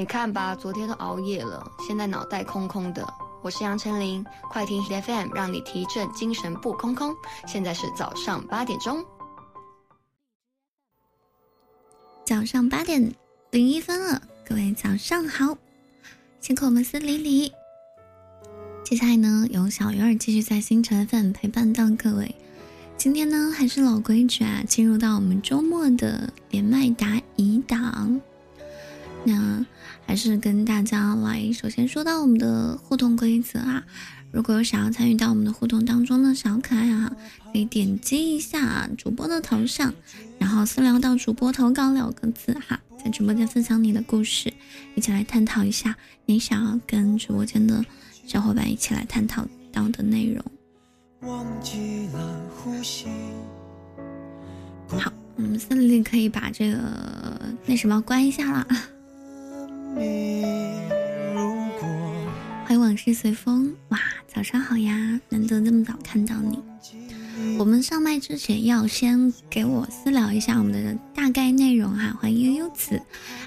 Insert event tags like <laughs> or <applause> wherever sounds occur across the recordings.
你看吧，昨天都熬夜了，现在脑袋空空的。我是杨丞琳，快听 Hit FM，让你提振精神不空空。现在是早上八点钟，早上八点零一分了，各位早上好，辛苦我们司理理。接下来呢，由小鱼儿继续在星辰 FM 陪伴到各位。今天呢，还是老规矩啊，进入到我们周末的连麦答疑档。那还是跟大家来，首先说到我们的互动规则啊，如果有想要参与到我们的互动当中的小可爱啊，可以点击一下主播的头像，然后私聊到主播投稿两个字哈，在直播间分享你的故事，一起来探讨一下你想要跟直播间的小伙伴一起来探讨到的内容。好，我们森林可以把这个那什么关一下了。欢迎往事随风，哇，早上好呀，难得这么早看到你。我们上麦之前要先给我私聊一下我们的大概内容哈，欢迎悠悠子。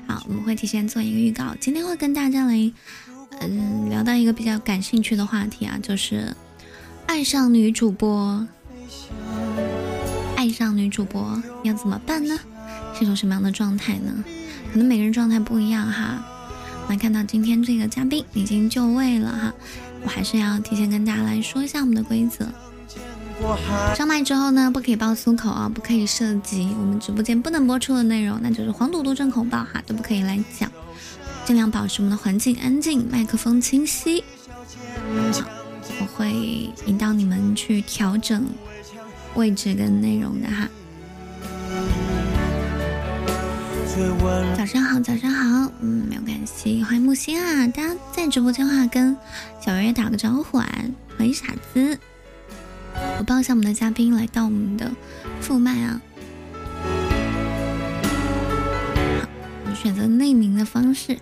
好，我们会提前做一个预告，今天会跟大家来，嗯，聊到一个比较感兴趣的话题啊，就是爱上女主播，爱上女主播要怎么办呢？是一种什么样的状态呢？可能每个人状态不一样哈。来看到今天这个嘉宾已经就位了哈，我还是要提前跟大家来说一下我们的规则。上麦之后呢，不可以爆粗口啊，不可以涉及我们直播间不能播出的内容，那就是黄赌毒正恐爆哈，都不可以来讲，尽量保持我们的环境安静，麦克风清晰。我会引导你们去调整位置跟内容的哈。早上好，早上好，嗯，没有关系，欢迎木星啊！大家在直播间的话，跟小月打个招呼啊！欢迎傻子，我报一下我们的嘉宾来到我们的副麦啊。好，我选择匿名的方式，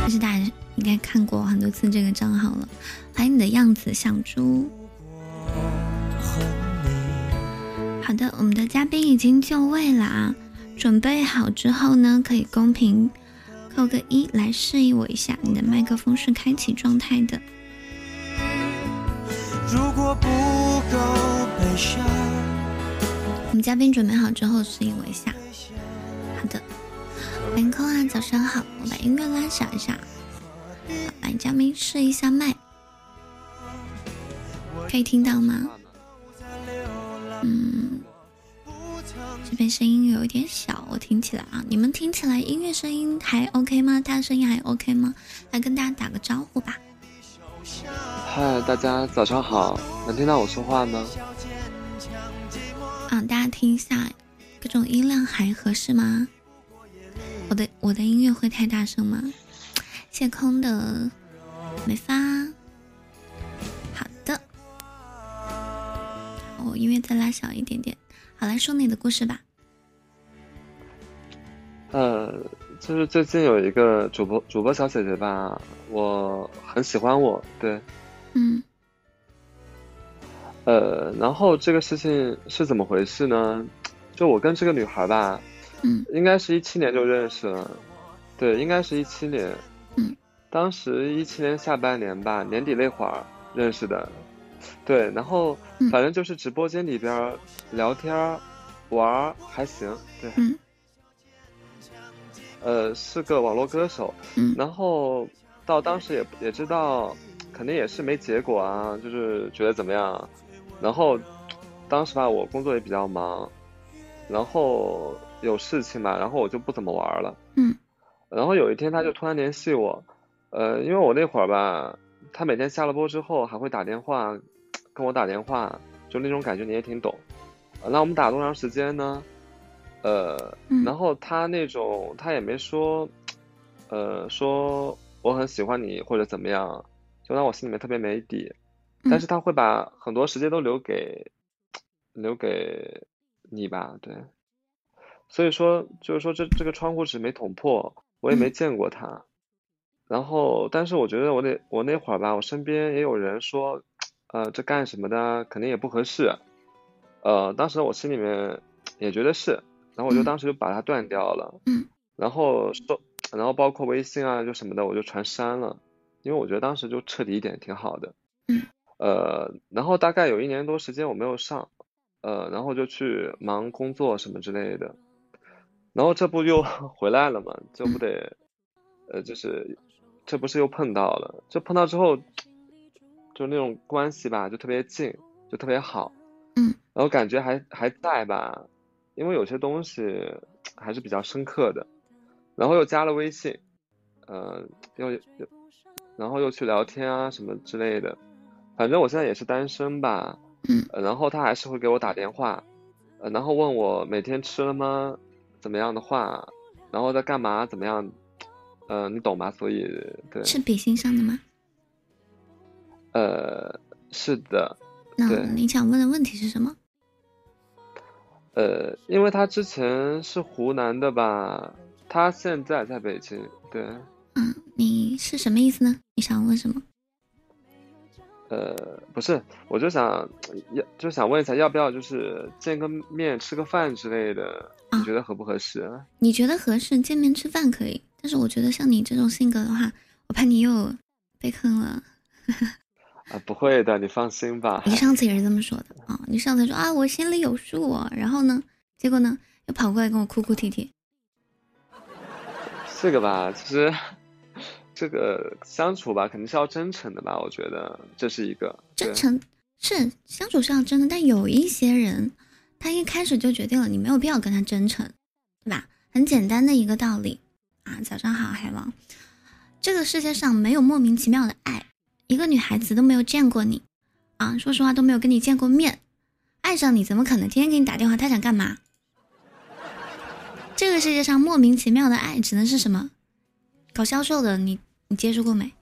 但是大家应该看过很多次这个账号了。欢迎你的样子小猪。好的，我们的嘉宾已经就位了啊。准备好之后呢，可以公屏扣个一来示意我一下，你的麦克风是开启状态的。我们嘉宾准备好之后示意我一下。好的，凌空啊，早上好，我把音乐拉小一下。来，嘉宾试一下麦，可以听到吗？嗯。这边声音有一点小，我听起来啊，你们听起来音乐声音还 OK 吗？他的声音还 OK 吗？来跟大家打个招呼吧。嗨，大家早上好，能听到我说话吗？啊，大家听一下，各种音量还合适吗？我的我的音乐会太大声吗？谢空的没发。好的，我音乐再拉小一点点。好，来说你的故事吧。呃，就是最近有一个主播主播小姐姐吧，我很喜欢我，对，嗯，呃，然后这个事情是怎么回事呢？就我跟这个女孩吧，嗯，应该是一七年就认识了，对，应该是一七年，嗯，当时一七年下半年吧，年底那会儿认识的。对，然后反正就是直播间里边聊天玩还行，对，呃，是个网络歌手，然后到当时也也知道，肯定也是没结果啊，就是觉得怎么样，然后当时吧，我工作也比较忙，然后有事情嘛，然后我就不怎么玩了，嗯，然后有一天他就突然联系我，呃，因为我那会儿吧。他每天下了播之后还会打电话跟我打电话，就那种感觉你也挺懂。那我们打多长时间呢？呃，然后他那种他也没说，呃，说我很喜欢你或者怎么样，就让我心里面特别没底。但是他会把很多时间都留给留给你吧，对。所以说就是说这这个窗户纸没捅破，我也没见过他。然后，但是我觉得我那我那会儿吧，我身边也有人说，呃，这干什么的，肯定也不合适。呃，当时我心里面也觉得是，然后我就当时就把它断掉了。嗯。然后说然后包括微信啊，就什么的，我就全删了，因为我觉得当时就彻底一点挺好的。嗯。呃，然后大概有一年多时间我没有上，呃，然后就去忙工作什么之类的，然后这不又 <laughs> 回来了嘛，这不得，呃，就是这不是又碰到了，就碰到之后，就那种关系吧，就特别近，就特别好。嗯。然后感觉还还在吧，因为有些东西还是比较深刻的。然后又加了微信，呃，又又，然后又去聊天啊什么之类的，反正我现在也是单身吧，嗯，然后他还是会给我打电话，呃，然后问我每天吃了吗，怎么样的话，然后在干嘛，怎么样，嗯，你懂吧？所以对，是比心上的吗？呃，是的。那你想问的问题是什么？呃，因为他之前是湖南的吧。他现在在北京，对。嗯，你是什么意思呢？你想问什么？呃，不是，我就想要，就想问一下，要不要就是见个面吃个饭之类的？你觉得合不合适？你觉得合适，见面吃饭可以，但是我觉得像你这种性格的话，我怕你又被坑了。啊，不会的，你放心吧。你上次也是这么说的啊，你上次说啊，我心里有数，然后呢，结果呢，又跑过来跟我哭哭啼啼。这个吧，其实这个相处吧，肯定是要真诚的吧？我觉得这是一个真诚是相处是要真的，但有一些人，他一开始就决定了，你没有必要跟他真诚，对吧？很简单的一个道理啊！早上好，海王，这个世界上没有莫名其妙的爱，一个女孩子都没有见过你啊，说实话都没有跟你见过面，爱上你怎么可能天天给你打电话？他想干嘛？这个世界上莫名其妙的爱，只能是什么？搞销售的，你你接触过没？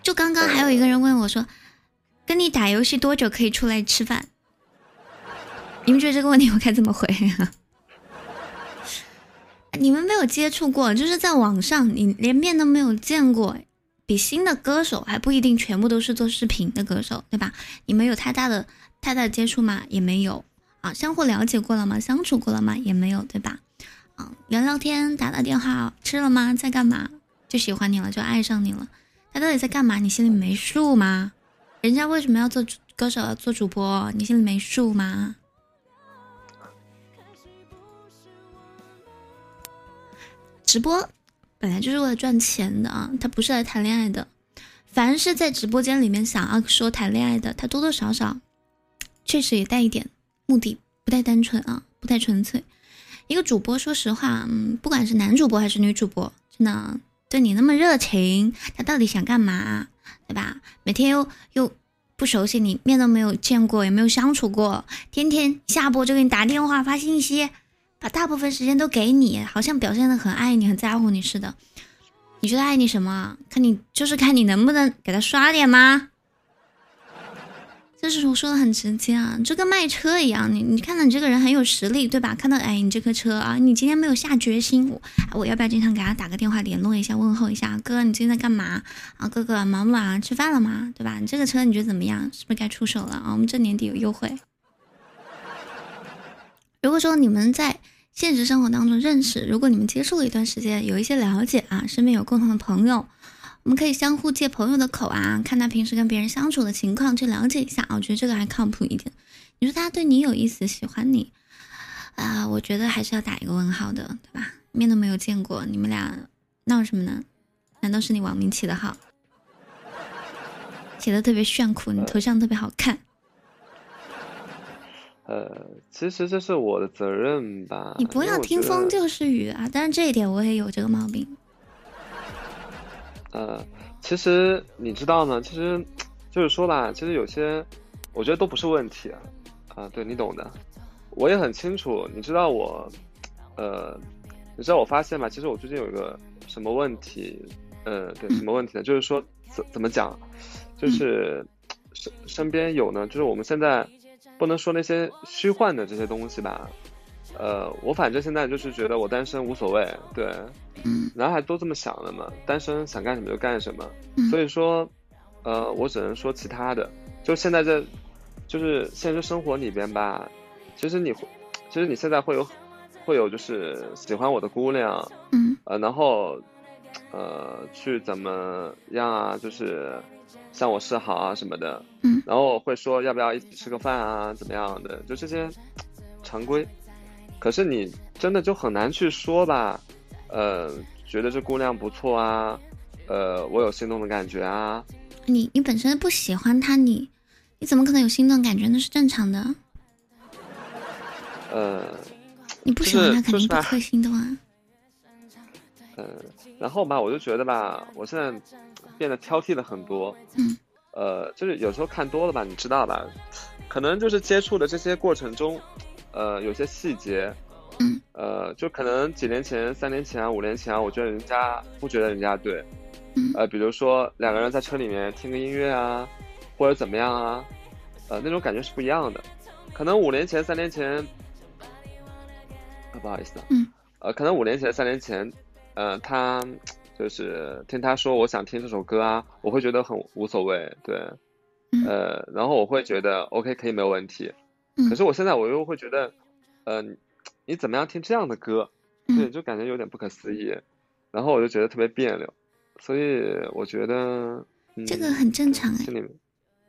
就刚刚还有一个人问我说：“跟你打游戏多久可以出来吃饭？”你们觉得这个问题我该怎么回啊？<laughs> 你们没有接触过，就是在网上，你连面都没有见过，比新的歌手还不一定全部都是做视频的歌手，对吧？你们有太大的太大的接触吗？也没有。啊，相互了解过了吗？相处过了吗？也没有，对吧？啊，聊聊天，打打电话，吃了吗？在干嘛？就喜欢你了，就爱上你了。他到底在干嘛？你心里没数吗？人家为什么要做歌手，做主播？你心里没数吗？直播本来就是为了赚钱的啊，他不是来谈恋爱的。凡是在直播间里面想要说谈恋爱的，他多多少少确实也带一点。目的不太单纯啊，不太纯粹。一个主播，说实话，嗯，不管是男主播还是女主播，真的对你那么热情，他到底想干嘛？对吧？每天又又不熟悉你，面都没有见过，也没有相处过，天天下播就给你打电话发信息，把大部分时间都给你，好像表现的很爱你，很在乎你似的。你觉得爱你什么？看你就是看你能不能给他刷点吗？就是我说的很直接啊，就跟卖车一样，你你看到你这个人很有实力，对吧？看到哎你这颗车啊，你今天没有下决心，我我要不要经常给他打个电话联络一下，问候一下，哥你最近在干嘛啊？哥哥忙不忙？吃饭了吗？对吧？你这个车你觉得怎么样？是不是该出手了啊？我们这年底有优惠。如果说你们在现实生活当中认识，如果你们接触了一段时间，有一些了解啊，身边有共同的朋友。我们可以相互借朋友的口啊，看他平时跟别人相处的情况，去了解一下。我觉得这个还靠谱一点。你说他对你有意思，喜欢你啊？我觉得还是要打一个问号的，对吧？面都没有见过，你们俩闹什么呢？难道是你网名起的好，起的特别炫酷，你头像特别好看？呃，其实这是我的责任吧。你不要听风就是雨啊！但是这一点我也有这个毛病。呃，其实你知道呢，其实就是说吧，其实有些我觉得都不是问题啊，啊，对你懂的，我也很清楚。你知道我，呃，你知道我发现吧，其实我最近有一个什么问题，呃，对，什么问题呢？就是说怎怎么讲，就是身身边有呢，就是我们现在不能说那些虚幻的这些东西吧。呃，我反正现在就是觉得我单身无所谓，对，嗯，男孩都这么想的嘛，单身想干什么就干什么，所以说，呃，我只能说其他的，就现在这，就是现实生活里边吧，其实你，其实你现在会有会有就是喜欢我的姑娘，嗯，呃，然后，呃，去怎么样啊，就是向我示好啊什么的，嗯，然后会说要不要一起吃个饭啊，怎么样的，就这些常规。可是你真的就很难去说吧，呃，觉得这姑娘不错啊，呃，我有心动的感觉啊。你你本身不喜欢她，你你怎么可能有心动感觉？那是正常的。呃，你不喜欢她，肯定不会心动啊。嗯，然后吧，我就觉得吧，我现在变得挑剔了很多。嗯。呃，就是有时候看多了吧，你知道吧？可能就是接触的这些过程中，呃，有些细节，嗯，呃，就可能几年前、三年前啊、五年前啊，我觉得人家不觉得人家对。嗯。呃，比如说两个人在车里面听个音乐啊，或者怎么样啊，呃，那种感觉是不一样的。可能五年前、三年前。不好意思，嗯，呃，可能五年前、三年前，呃，他就是听他说我想听这首歌啊，我会觉得很无所谓，对，呃，然后我会觉得 OK 可以没有问题，可是我现在我又会觉得，呃，你怎么样听这样的歌，对，就感觉有点不可思议，然后我就觉得特别别扭，所以我觉得这个很正常哎，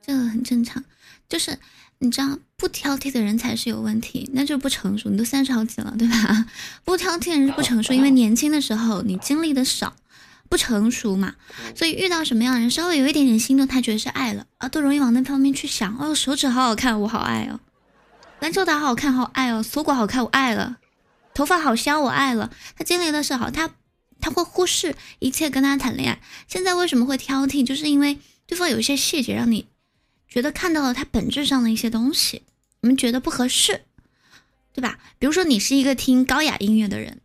这个很正常，就是你知道。不挑剔的人才是有问题，那就不成熟。你都三十好几了，对吧？<laughs> 不挑剔的人是不成熟，因为 <laughs> 年轻的时候你经历的少，不成熟嘛。所以遇到什么样的人，稍微有一点点心动，他觉得是爱了啊，都容易往那方面去想。哦，手指好好看，我好爱哦；篮球打好看，好爱哦；锁骨好看，我爱了；头发好香，我爱了。他经历的是好，他他会忽视一切跟他谈恋爱。现在为什么会挑剔？就是因为对方有一些细节让你觉得看到了他本质上的一些东西。你们觉得不合适，对吧？比如说你是一个听高雅音乐的人，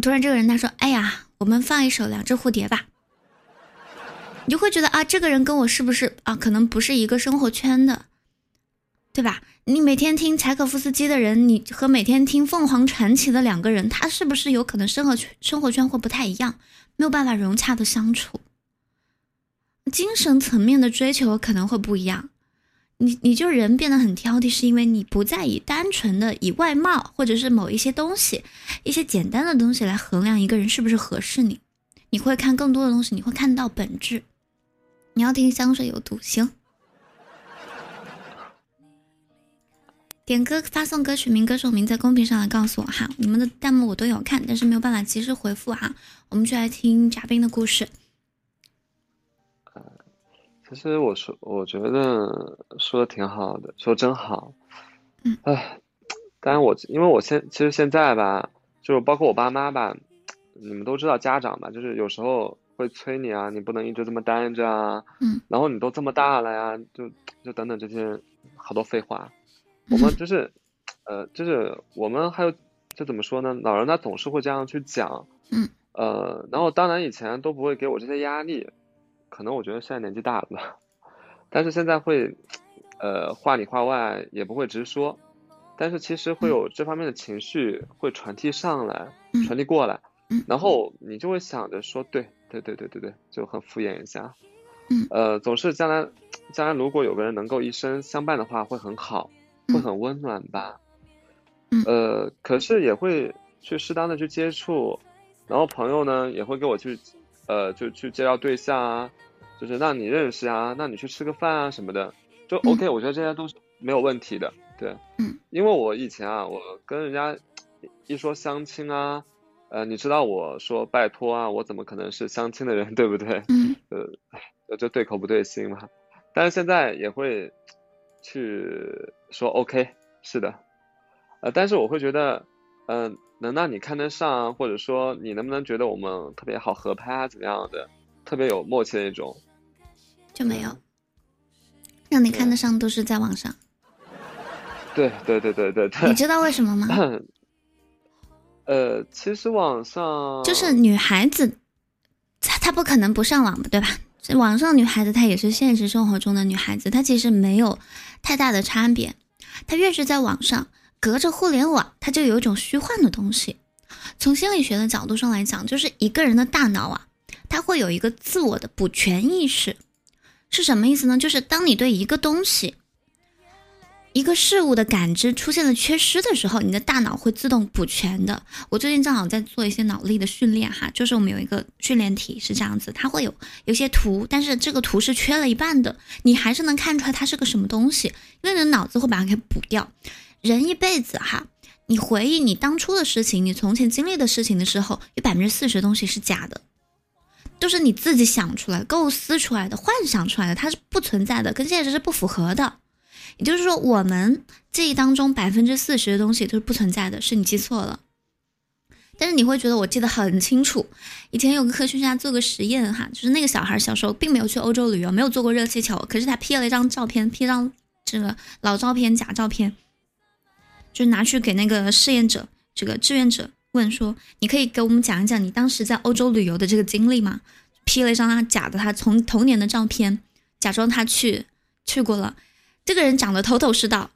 突然这个人他说：“哎呀，我们放一首《两只蝴蝶》吧。”你就会觉得啊，这个人跟我是不是啊？可能不是一个生活圈的，对吧？你每天听柴可夫斯基的人，你和每天听凤凰传奇的两个人，他是不是有可能生活圈生活圈会不太一样，没有办法融洽的相处？精神层面的追求可能会不一样。你你就人变得很挑剔，是因为你不再以单纯的以外貌或者是某一些东西、一些简单的东西来衡量一个人是不是合适你，你会看更多的东西，你会看到本质。你要听香水有毒，行。点歌发送歌曲名、歌手名在公屏上来告诉我哈，你们的弹幕我都有看，但是没有办法及时回复哈。我们就来听嘉宾的故事。其实我说，我觉得说的挺好的，说真好。嗯。唉，当然我因为我现其实现在吧，就是包括我爸妈吧，你们都知道家长吧，就是有时候会催你啊，你不能一直这么待着啊。嗯。然后你都这么大了呀，就就等等这些好多废话。我们就是，呃，就是我们还有就怎么说呢？老人他总是会这样去讲。嗯。呃，然后当然以前都不会给我这些压力。可能我觉得现在年纪大了吧，<laughs> 但是现在会，呃，话里话外也不会直说，但是其实会有这方面的情绪会传递上来，传递过来，然后你就会想着说，对，对，对，对，对，对，就很敷衍一下，呃，总是将来，将来如果有个人能够一生相伴的话，会很好，会很温暖吧，呃，可是也会去适当的去接触，然后朋友呢也会给我去。呃，就去介绍对象啊，就是让你认识啊，让你去吃个饭啊什么的，就 OK。我觉得这些都是没有问题的，对，嗯，因为我以前啊，我跟人家一说相亲啊，呃，你知道我说拜托啊，我怎么可能是相亲的人，对不对？嗯，<laughs> 呃，就对口不对心嘛。但是现在也会去说 OK，是的，呃，但是我会觉得，嗯。能让你看得上，或者说你能不能觉得我们特别好合拍啊，怎么样的，特别有默契的那种，就没有。让你看得上都是在网上。<laughs> 对对对对对对。你知道为什么吗？呃，其实网上就是女孩子，她她不可能不上网的，对吧？网上女孩子她也是现实生活中的女孩子，她其实没有太大的差别。她越是在网上。隔着互联网，它就有一种虚幻的东西。从心理学的角度上来讲，就是一个人的大脑啊，它会有一个自我的补全意识，是什么意思呢？就是当你对一个东西、一个事物的感知出现了缺失的时候，你的大脑会自动补全的。我最近正好在做一些脑力的训练哈，就是我们有一个训练题是这样子，它会有有些图，但是这个图是缺了一半的，你还是能看出来它是个什么东西，因为你的脑子会把它给补掉。人一辈子哈，你回忆你当初的事情，你从前经历的事情的时候，有百分之四十东西是假的，都是你自己想出来、构思出来的、幻想出来的，它是不存在的，跟现实是不符合的。也就是说，我们记忆当中百分之四十的东西都是不存在的，是你记错了。但是你会觉得我记得很清楚。以前有个科学家做个实验，哈，就是那个小孩小时候并没有去欧洲旅游，没有坐过热气球，可是他 P 了一张照片，P 张这个老照片、假照片，就拿去给那个试验者、这个志愿者问说：“你可以给我们讲一讲你当时在欧洲旅游的这个经历吗？”P 了一张他假的他从童年的照片，假装他去去过了。这个人长得头头是道，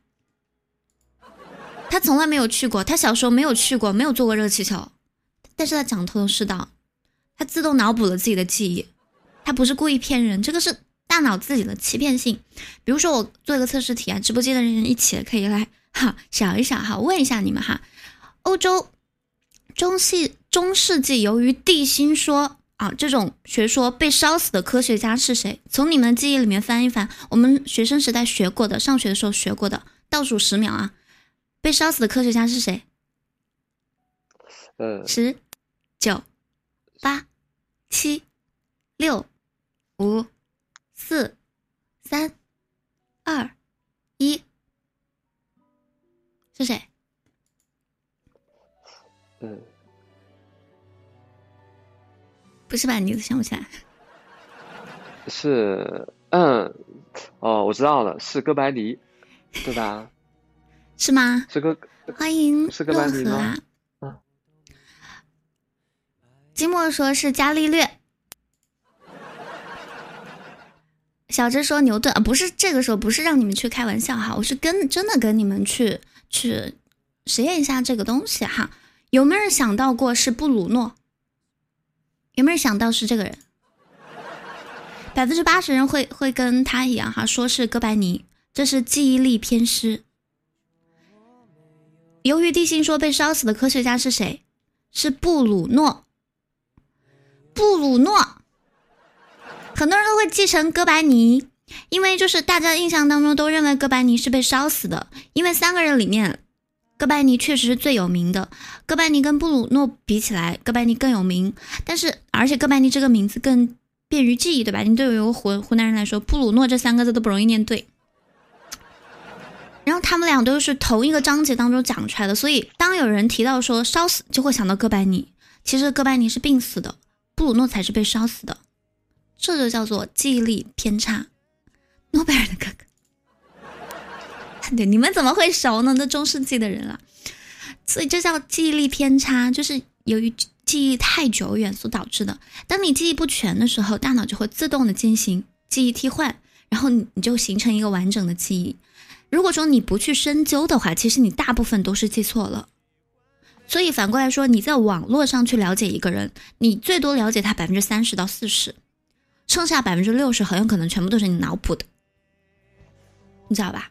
他从来没有去过，他小时候没有去过，没有坐过热气球，但是他长得头头是道，他自动脑补了自己的记忆，他不是故意骗人，这个是大脑自己的欺骗性。比如说我做一个测试题啊，直播间的人一起可以来哈想一想哈，问一下你们哈，欧洲中世中世纪由于地心说。啊，这种学说被烧死的科学家是谁？从你们的记忆里面翻一翻，我们学生时代学过的，上学的时候学过的，倒数十秒啊！被烧死的科学家是谁？嗯，十、九、八、七、六、五、四、三、二、一，是谁？嗯。不是吧？你都想不起来？是，嗯，哦，我知道了，是哥白尼，对吧？<laughs> 是吗？是哥，欢迎是哥白尼吗？啊，金墨说是伽利略，小智说牛顿啊，不是这个时候，不是让你们去开玩笑哈，我是跟真的跟你们去去实验一下这个东西哈，有没有人想到过是布鲁诺？有没有想到是这个人？百分之八十人会会跟他一样哈，说是哥白尼，这是记忆力偏失。由于地心说被烧死的科学家是谁？是布鲁诺。布鲁诺，很多人都会继承哥白尼，因为就是大家印象当中都认为哥白尼是被烧死的，因为三个人里面。哥白尼确实是最有名的。哥白尼跟布鲁诺比起来，哥白尼更有名。但是，而且哥白尼这个名字更便于记忆，对吧？你对于湖湖南人来说，布鲁诺这三个字都不容易念对。然后他们俩都是同一个章节当中讲出来的，所以当有人提到说烧死，就会想到哥白尼。其实哥白尼是病死的，布鲁诺才是被烧死的。这就叫做记忆力偏差。诺贝尔的哥哥。对，你们怎么会熟呢？那中世纪的人了，所以这叫记忆力偏差，就是由于记忆太久远所导致的。当你记忆不全的时候，大脑就会自动的进行记忆替换，然后你你就形成一个完整的记忆。如果说你不去深究的话，其实你大部分都是记错了。所以反过来说，你在网络上去了解一个人，你最多了解他百分之三十到四十，剩下百分之六十很有可能全部都是你脑补的，你知道吧？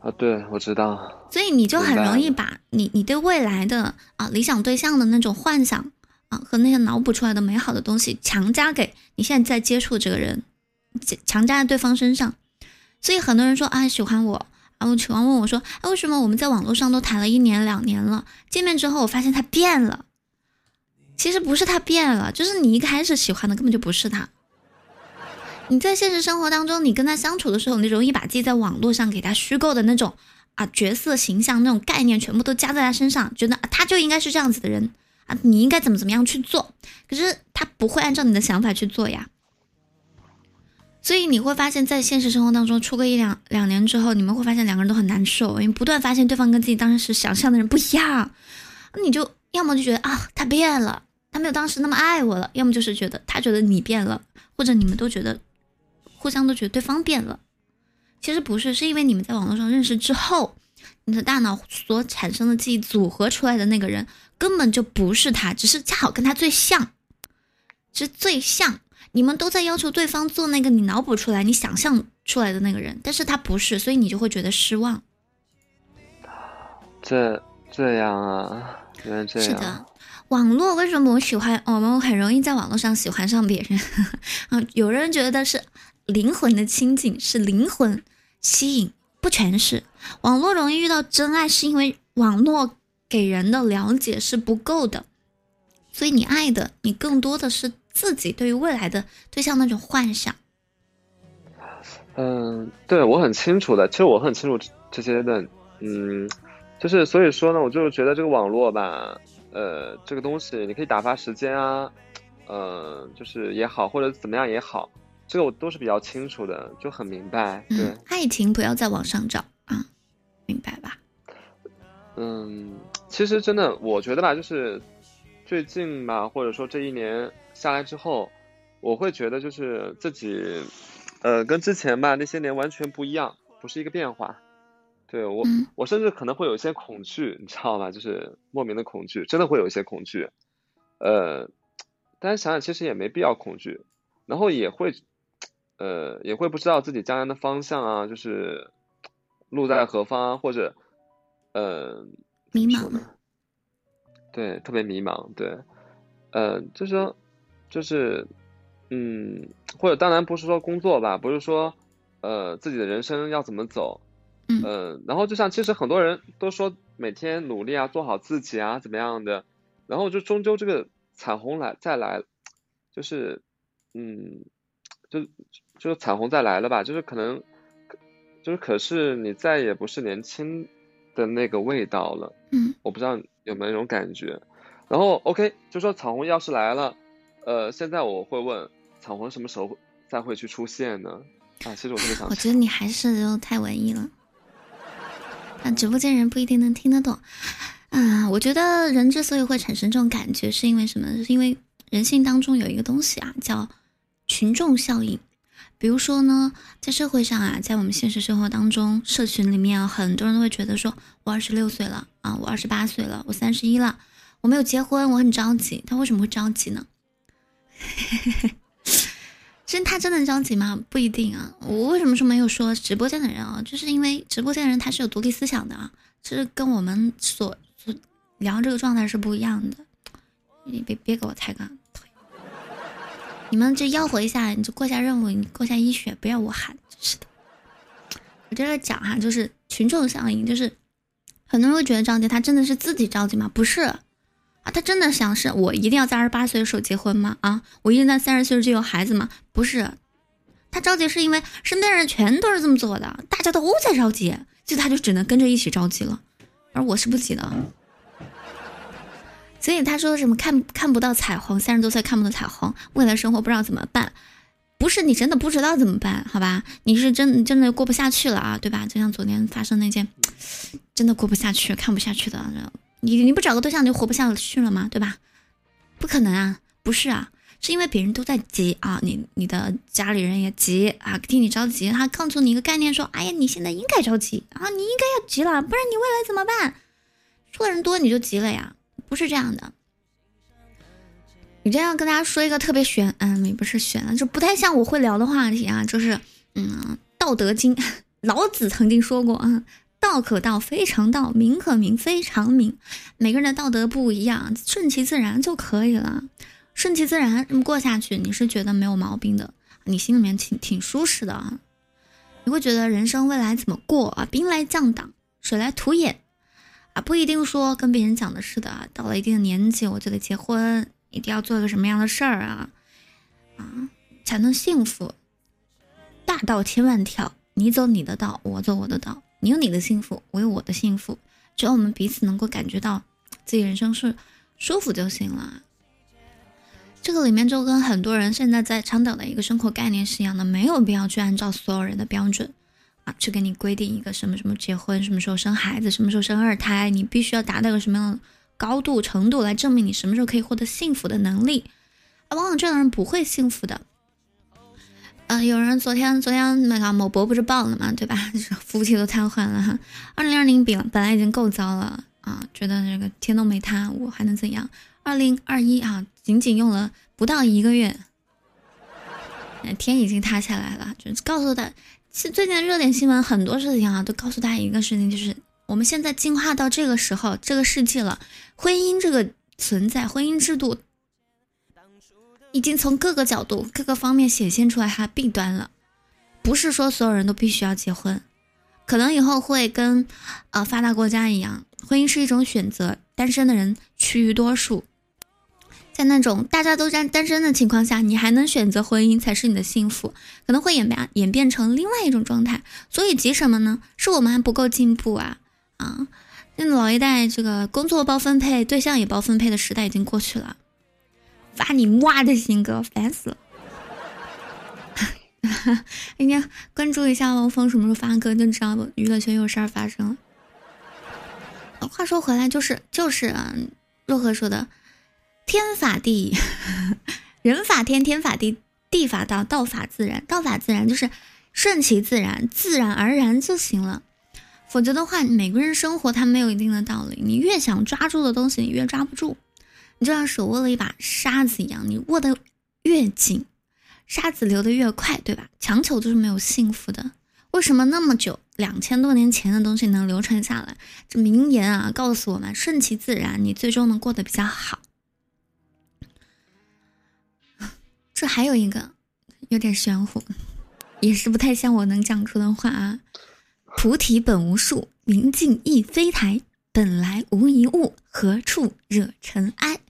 啊，对，我知道。所以你就很容易把你你对未来的啊理想对象的那种幻想啊和那些脑补出来的美好的东西强加给你现在在接触这个人，强加在对方身上。所以很多人说啊喜欢我啊，我喜欢问我说，哎为什么我们在网络上都谈了一年两年了，见面之后我发现他变了。其实不是他变了，就是你一开始喜欢的根本就不是他。你在现实生活当中，你跟他相处的时候，你容易把自己在网络上给他虚构的那种啊角色形象、那种概念全部都加在他身上，觉得他就应该是这样子的人啊，你应该怎么怎么样去做。可是他不会按照你的想法去做呀。所以你会发现在现实生活当中，出个一两两年之后，你们会发现两个人都很难受，因为不断发现对方跟自己当时想象的人不一样，你就要么就觉得啊他变了，他没有当时那么爱我了，要么就是觉得他觉得你变了，或者你们都觉得。互相都觉得对方变了，其实不是，是因为你们在网络上认识之后，你的大脑所产生的记忆组合出来的那个人根本就不是他，只是恰好跟他最像，是最像。你们都在要求对方做那个你脑补出来、你想象出来的那个人，但是他不是，所以你就会觉得失望。这这样啊，原来这样。是的，网络为什么我喜欢？我们很容易在网络上喜欢上别人 <laughs> 嗯。有人觉得是灵魂的亲近，是灵魂吸引，不全是。网络容易遇到真爱，是因为网络给人的了解是不够的，所以你爱的，你更多的是自己对于未来的对象那种幻想。嗯，对我很清楚的，其实我很清楚这些的，嗯。就是所以说呢，我就是觉得这个网络吧，呃，这个东西你可以打发时间啊，呃，就是也好，或者怎么样也好，这个我都是比较清楚的，就很明白。对，爱情不要在网上找啊，明白吧？嗯，其实真的，我觉得吧，就是最近吧，或者说这一年下来之后，我会觉得就是自己，呃，跟之前吧那些年完全不一样，不是一个变化。对我，我甚至可能会有一些恐惧，你知道吗？就是莫名的恐惧，真的会有一些恐惧。呃，但是想想其实也没必要恐惧，然后也会，呃，也会不知道自己将来的方向啊，就是路在何方，或者，呃，迷茫。对，特别迷茫。对，呃，就是说，就是，嗯，或者当然不是说工作吧，不是说，呃，自己的人生要怎么走。嗯，然后就像其实很多人都说每天努力啊，做好自己啊，怎么样的，然后就终究这个彩虹来再来，就是嗯，就就是彩虹再来了吧，就是可能就是可是你再也不是年轻的那个味道了。嗯，我不知道有没有那种感觉。然后 OK，就说彩虹要是来了，呃，现在我会问彩虹什么时候再会去出现呢？啊，其实我特别想。我觉得你还是就太文艺了。那直播间人不一定能听得懂，啊，我觉得人之所以会产生这种感觉，是因为什么？是因为人性当中有一个东西啊，叫群众效应。比如说呢，在社会上啊，在我们现实生活当中，社群里面啊，很多人都会觉得说，我二十六岁了啊，我二十八岁了，我三十一了，我没有结婚，我很着急。他为什么会着急呢？<laughs> 真他真的着急吗？不一定啊。我为什么说没有说直播间的人啊？就是因为直播间的人他是有独立思想的啊，是跟我们所所聊这个状态是不一样的。你别别给我抬杠，你们这吆喝一下，你就过下任务，你过下医学，不要我喊，真是的。我这个讲哈，就是群众效应，就是很多人会觉得着急，他真的是自己着急吗？不是。啊，他真的想是我一定要在二十八岁的时候结婚吗？啊，我一定在三十岁就有孩子吗？不是，他着急是因为身边人全都是这么做的，大家都在着急，就他就只能跟着一起着急了，而我是不急的。所以他说什么看看不到彩虹，三十多岁看不到彩虹，未来生活不知道怎么办，不是你真的不知道怎么办，好吧？你是真真的过不下去了啊，对吧？就像昨天发生那件，真的过不下去，看不下去的。你你不找个对象就活不下去了吗？对吧？不可能啊，不是啊，是因为别人都在急啊，你你的家里人也急啊，替你着急。他告诉你一个概念，说，哎呀，你现在应该着急啊，你应该要急了，不然你未来怎么办？说的人多你就急了呀，不是这样的。你这样跟大家说一个特别玄，嗯，也不是玄，就不太像我会聊的话题啊，就是嗯，《道德经》，<laughs> 老子曾经说过啊。道可道，非常道；名可名，非常名。每个人的道德不一样，顺其自然就可以了。顺其自然，这么过下去，你是觉得没有毛病的，你心里面挺挺舒适的啊。你会觉得人生未来怎么过啊？兵来将挡，水来土掩啊，不一定说跟别人讲的似的。到了一定的年纪，我就得结婚，一定要做一个什么样的事儿啊啊，才能幸福。大道千万条，你走你的道，我走我的道。你有你的幸福，我有我的幸福，只要我们彼此能够感觉到自己人生是舒服就行了。这个里面就跟很多人现在在倡导的一个生活概念是一样的，没有必要去按照所有人的标准啊，去给你规定一个什么什么结婚，什么时候生孩子，什么时候生二胎，你必须要达到个什么样的高度程度来证明你什么时候可以获得幸福的能力。啊，往往这样的人不会幸福的。嗯，有人昨天昨天那个某博不是爆了嘛，对吧？<laughs> 服务器都瘫痪了哈。二零二零比本来已经够糟了啊，觉得这个天都没塌，我还能怎样？二零二一啊，仅仅用了不到一个月，天已经塌下来了，就告诉他，其实最近的热点新闻很多事情啊，都告诉大家一个事情，就是我们现在进化到这个时候，这个世纪了，婚姻这个存在，婚姻制度已经从各个角度、各个方面显现出来它的弊端了。不是说所有人都必须要结婚，可能以后会跟呃发达国家一样，婚姻是一种选择，单身的人趋于多数。在那种大家都单单身的情况下，你还能选择婚姻才是你的幸福，可能会演变演变成另外一种状态。所以急什么呢？是我们还不够进步啊啊！那老一代这个工作包分配，对象也包分配的时代已经过去了。发你妈的新歌，烦死了！<laughs> 应该关注一下汪峰什么时候发歌，就知道娱乐圈有事儿发生了。话说回来，就是就是啊，若何说的？天法地，<laughs> 人法天，天法地，地法道，道法自然。道法自然就是顺其自然，自然而然就行了。否则的话，每个人生活他没有一定的道理。你越想抓住的东西，你越抓不住。你就像手握了一把沙子一样，你握得越紧，沙子流得越快，对吧？强求就是没有幸福的。为什么那么久，两千多年前的东西能流传下来？这名言啊，告诉我们：顺其自然，你最终能过得比较好。这还有一个有点玄乎，也是不太像我能讲出的话啊。菩提本无树，明镜亦非台，本来无一物，何处惹尘埃？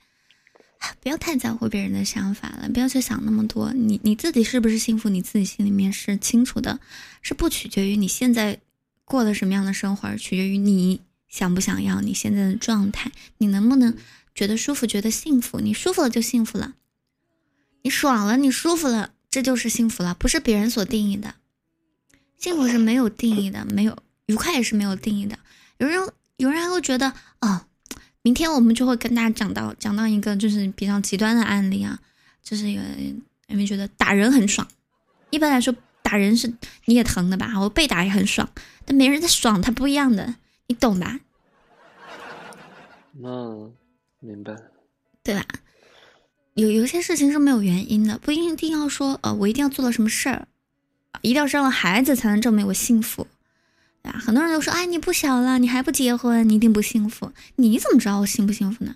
不要太在乎别人的想法了，不要去想那么多。你你自己是不是幸福？你自己心里面是清楚的，是不取决于你现在过了什么样的生活，而取决于你想不想要你现在的状态，你能不能觉得舒服，觉得幸福？你舒服了就幸福了。你爽了，你舒服了，这就是幸福了，不是别人所定义的。幸福是没有定义的，没有愉快也是没有定义的。有人有人还会觉得，哦，明天我们就会跟大家讲到讲到一个就是比较极端的案例啊，就是有有没有觉得打人很爽？一般来说，打人是你也疼的吧？我被打也很爽，但没人在爽，他不一样的，你懂吧？嗯，明白，对吧？有有些事情是没有原因的，不一定要说，呃，我一定要做了什么事儿，一定要生了孩子才能证明我幸福，对吧？很多人都说，哎，你不小了，你还不结婚，你一定不幸福。你怎么知道我幸不幸福呢？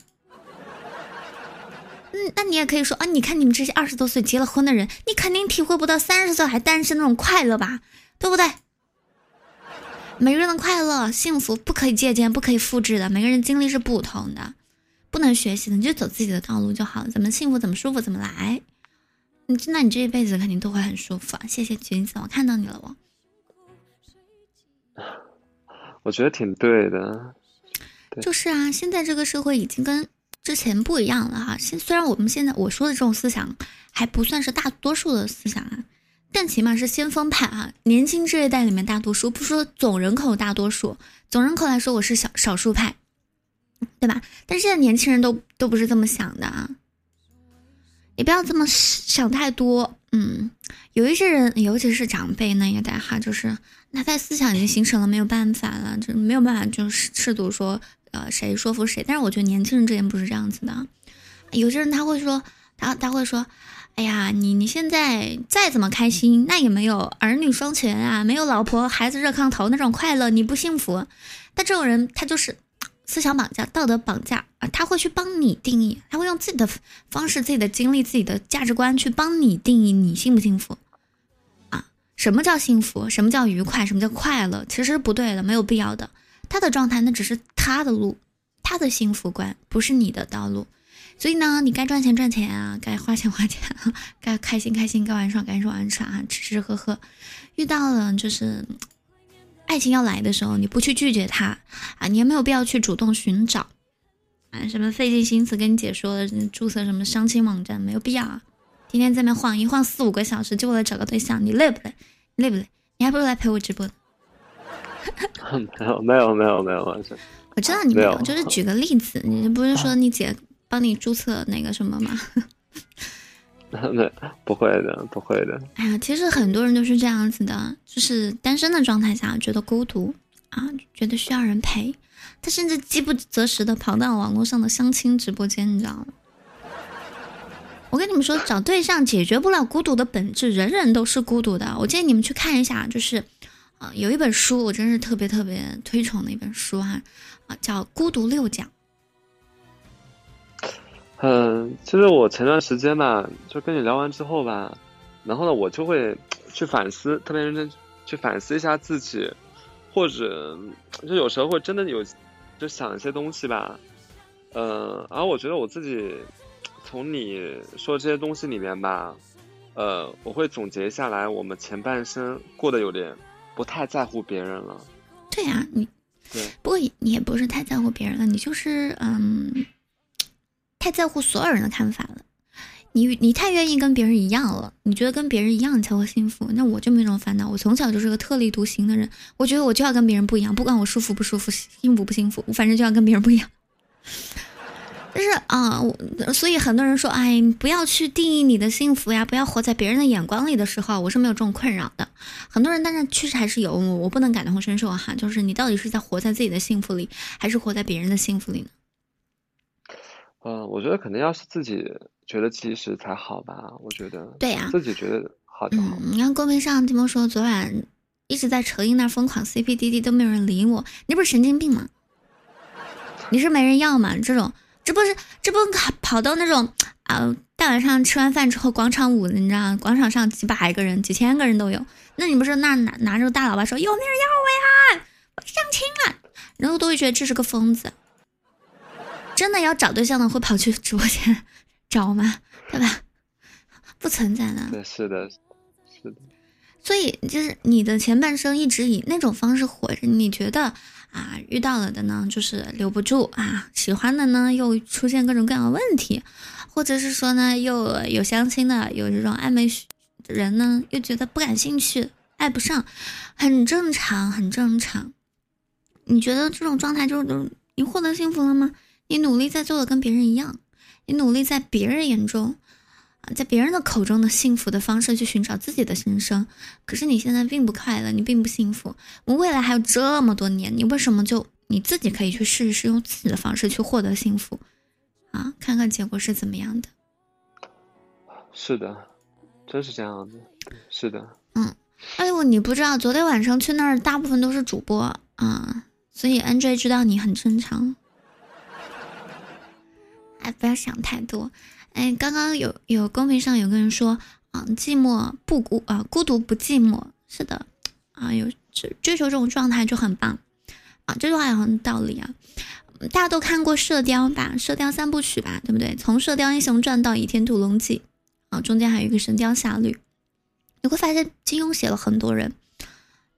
嗯，那你也可以说，啊，你看你们这些二十多岁结了婚的人，你肯定体会不到三十岁还单身那种快乐吧？对不对？每个人的快乐、幸福不可以借鉴、不可以复制的，每个人经历是不同的。不能学习的，你就走自己的道路就好了。怎么幸福怎么舒服怎么来。你那你这一辈子肯定都会很舒服啊！谢谢橘子，我看到你了我。我觉得挺对的。就是啊，现在这个社会已经跟之前不一样了哈。现虽然我们现在我说的这种思想还不算是大多数的思想啊，但起码是先锋派啊。年轻这一代里面大多数，不说总人口大多数，总人口来说我是小少数派。对吧？但是现在年轻人都都不是这么想的啊！你不要这么想太多。嗯，有一些人，尤其是长辈那一代哈，就是那在思想已经形成了，没有办法了，就没有办法就是适度说呃谁说服谁。但是我觉得年轻人之间不是这样子的。有些人他会说，他他会说，哎呀，你你现在再怎么开心，那也没有儿女双全啊，没有老婆孩子热炕头那种快乐，你不幸福。但这种人他就是。思想绑架、道德绑架啊，他会去帮你定义，他会用自己的方式、自己的经历、自己的价值观去帮你定义你幸不幸福啊？什么叫幸福？什么叫愉快？什么叫快乐？其实不对的，没有必要的。他的状态那只是他的路，他的幸福观不是你的道路。所以呢，你该赚钱赚钱啊，该花钱花钱，<laughs> 该开心开心，该玩耍该玩耍啊，吃吃喝喝。遇到了就是。爱情要来的时候，你不去拒绝他啊，你也没有必要去主动寻找啊，什么费尽心思跟你姐说的注册什么相亲网站，没有必要啊。天天在那晃一晃四五个小时，就为了找个对象，你累不累？累不累？你还不如来陪我直播呢。<laughs> 没有没有没有没有。我知道你没有，就是举个例子，你不是说你姐帮你注册那个什么吗？<laughs> 那不会的，不会的。哎呀，其实很多人都是这样子的，就是单身的状态下觉得孤独啊，觉得需要人陪，他甚至饥不择食的跑到网络上的相亲直播间，你知道吗？我跟你们说，找对象解决不了孤独的本质，人人都是孤独的。我建议你们去看一下，就是啊，有一本书，我真是特别特别推崇的一本书哈，啊，叫《孤独六讲》。嗯，其实我前段时间吧，就跟你聊完之后吧，然后呢，我就会去反思，特别认真去反思一下自己，或者就有时候会真的有就想一些东西吧，嗯，而我觉得我自己从你说这些东西里面吧，呃，我会总结下来，我们前半生过得有点不太在乎别人了。对呀，你对，不过你也不是太在乎别人了，你就是嗯。太在乎所有人的看法了，你你太愿意跟别人一样了，你觉得跟别人一样你才会幸福，那我就没这种烦恼。我从小就是个特立独行的人，我觉得我就要跟别人不一样，不管我舒服不舒服，幸福不幸福，我反正就要跟别人不一样。<laughs> 但是啊，所以很多人说，哎，不要去定义你的幸福呀，不要活在别人的眼光里的时候，我是没有这种困扰的。很多人，但是确实还是有，我不能感同身受哈。就是你到底是在活在自己的幸福里，还是活在别人的幸福里呢？嗯，我觉得肯定要是自己觉得及时才好吧。我觉得对呀，自己觉得好就好。你看公屏上听梦说昨晚一直在扯音那疯狂 CP 滴滴都没有人理我，你不是神经病吗？你是没人要吗？这种这不是这不跑到那种啊大晚上吃完饭之后广场舞，你知道广场上几百个人几千个人都有，那你不是那拿拿着大喇叭说有没有人要我呀？我相亲啊，然后都会觉得这是个疯子。真的要找对象的会跑去直播间找吗？<laughs> 对吧？不存在的。是的，是的。所以就是你的前半生一直以那种方式活着，你觉得啊，遇到了的呢就是留不住啊，喜欢的呢又出现各种各样的问题，或者是说呢又有相亲的，有这种暧昧人呢又觉得不感兴趣，爱不上，很正常，很正常。你觉得这种状态就是你获得幸福了吗？你努力在做的跟别人一样，你努力在别人眼中，啊，在别人的口中的幸福的方式去寻找自己的人生。可是你现在并不快乐，你并不幸福。我们未来还有这么多年，你为什么就你自己可以去试一试，用自己的方式去获得幸福？啊，看看结果是怎么样的？是的，真是这样子。是的。嗯，哎呦，你不知道，昨天晚上去那儿大部分都是主播啊，所以 N J 知道你很正常。哎，不要想太多。哎，刚刚有有公屏上有个人说，啊，寂寞不孤啊，孤独不寂寞。是的，啊，有追追求这种状态就很棒。啊，这句话也很道理啊。大家都看过《射雕》吧，《射雕三部曲》吧，对不对？从《射雕英雄传》到《倚天屠龙记》，啊，中间还有一个《神雕侠侣》。你会发现金庸写了很多人，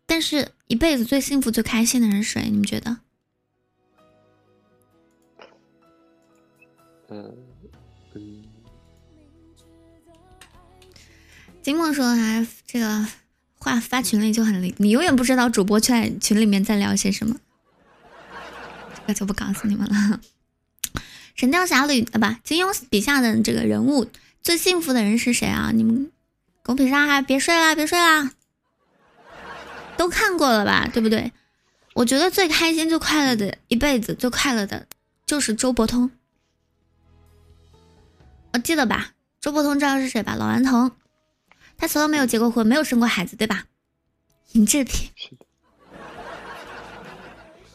但是一辈子最幸福、最开心的人是谁？你们觉得？呃嗯，金墨说他这个话发群里就很灵，你永远不知道主播在群里面在聊些什么，这个就不告诉你们了。神雕侠侣啊，不，金庸笔下的这个人物最幸福的人是谁啊？你们公屏上还别睡啦，别睡啦，都看过了吧？对不对？我觉得最开心、最快乐的一辈子，最快乐的就是周伯通。我记得吧，周伯通知道是谁吧？老顽童，他从来没有结过婚，没有生过孩子，对吧？尹志平，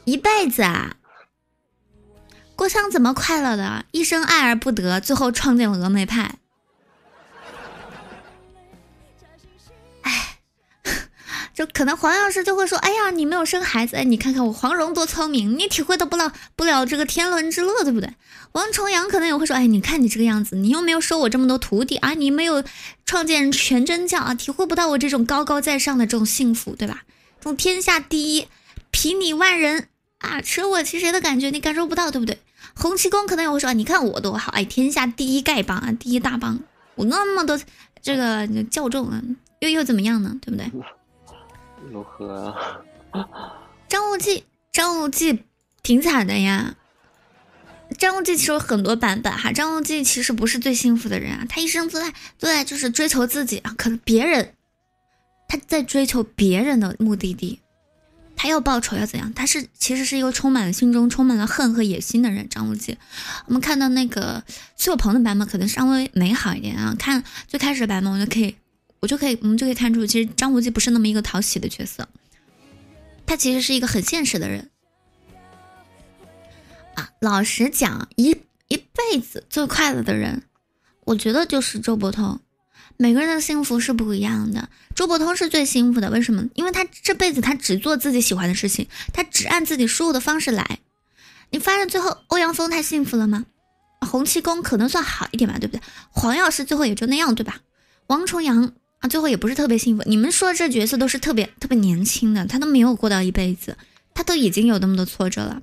一辈子啊，郭襄怎么快乐的？一生爱而不得，最后创建了峨眉派。就可能黄药师就会说：“哎呀，你没有生孩子，哎，你看看我黄蓉多聪明，你体会的不了不了这个天伦之乐，对不对？”王重阳可能也会说：“哎，你看你这个样子，你又没有收我这么多徒弟啊，你没有创建全真教啊，体会不到我这种高高在上的这种幸福，对吧？这种天下第一，睥睨万人啊，舍我其谁的感觉，你感受不到，对不对？”洪七公可能也会说：“你看我多好，哎，天下第一丐帮啊，第一大帮，我那么多这个教众啊，又又怎么样呢？对不对？”如何啊？<laughs> 张无忌，张无忌挺惨的呀。张无忌其实有很多版本哈。张无忌其实不是最幸福的人啊，他一生都在都在就是追求自己啊，可能别人他在追求别人的目的地。他要报仇要怎样？他是其实是一个充满了心中充满了恨和野心的人。张无忌，我们看到那个苏有朋的版本可能稍微美好一点啊。看最开始的版本，我就可以，我就可以，我们就可以看出，其实张无忌不是那么一个讨喜的角色，他其实是一个很现实的人啊。老实讲，一一辈子最快乐的人，我觉得就是周伯通。每个人的幸福是不一样的，周伯通是最幸福的，为什么？因为他这辈子他只做自己喜欢的事情，他只按自己舒服的方式来。你发现最后欧阳锋太幸福了吗？洪七公可能算好一点吧，对不对？黄药师最后也就那样，对吧？王重阳啊，最后也不是特别幸福。你们说这角色都是特别特别年轻的，他都没有过到一辈子，他都已经有那么多挫折了。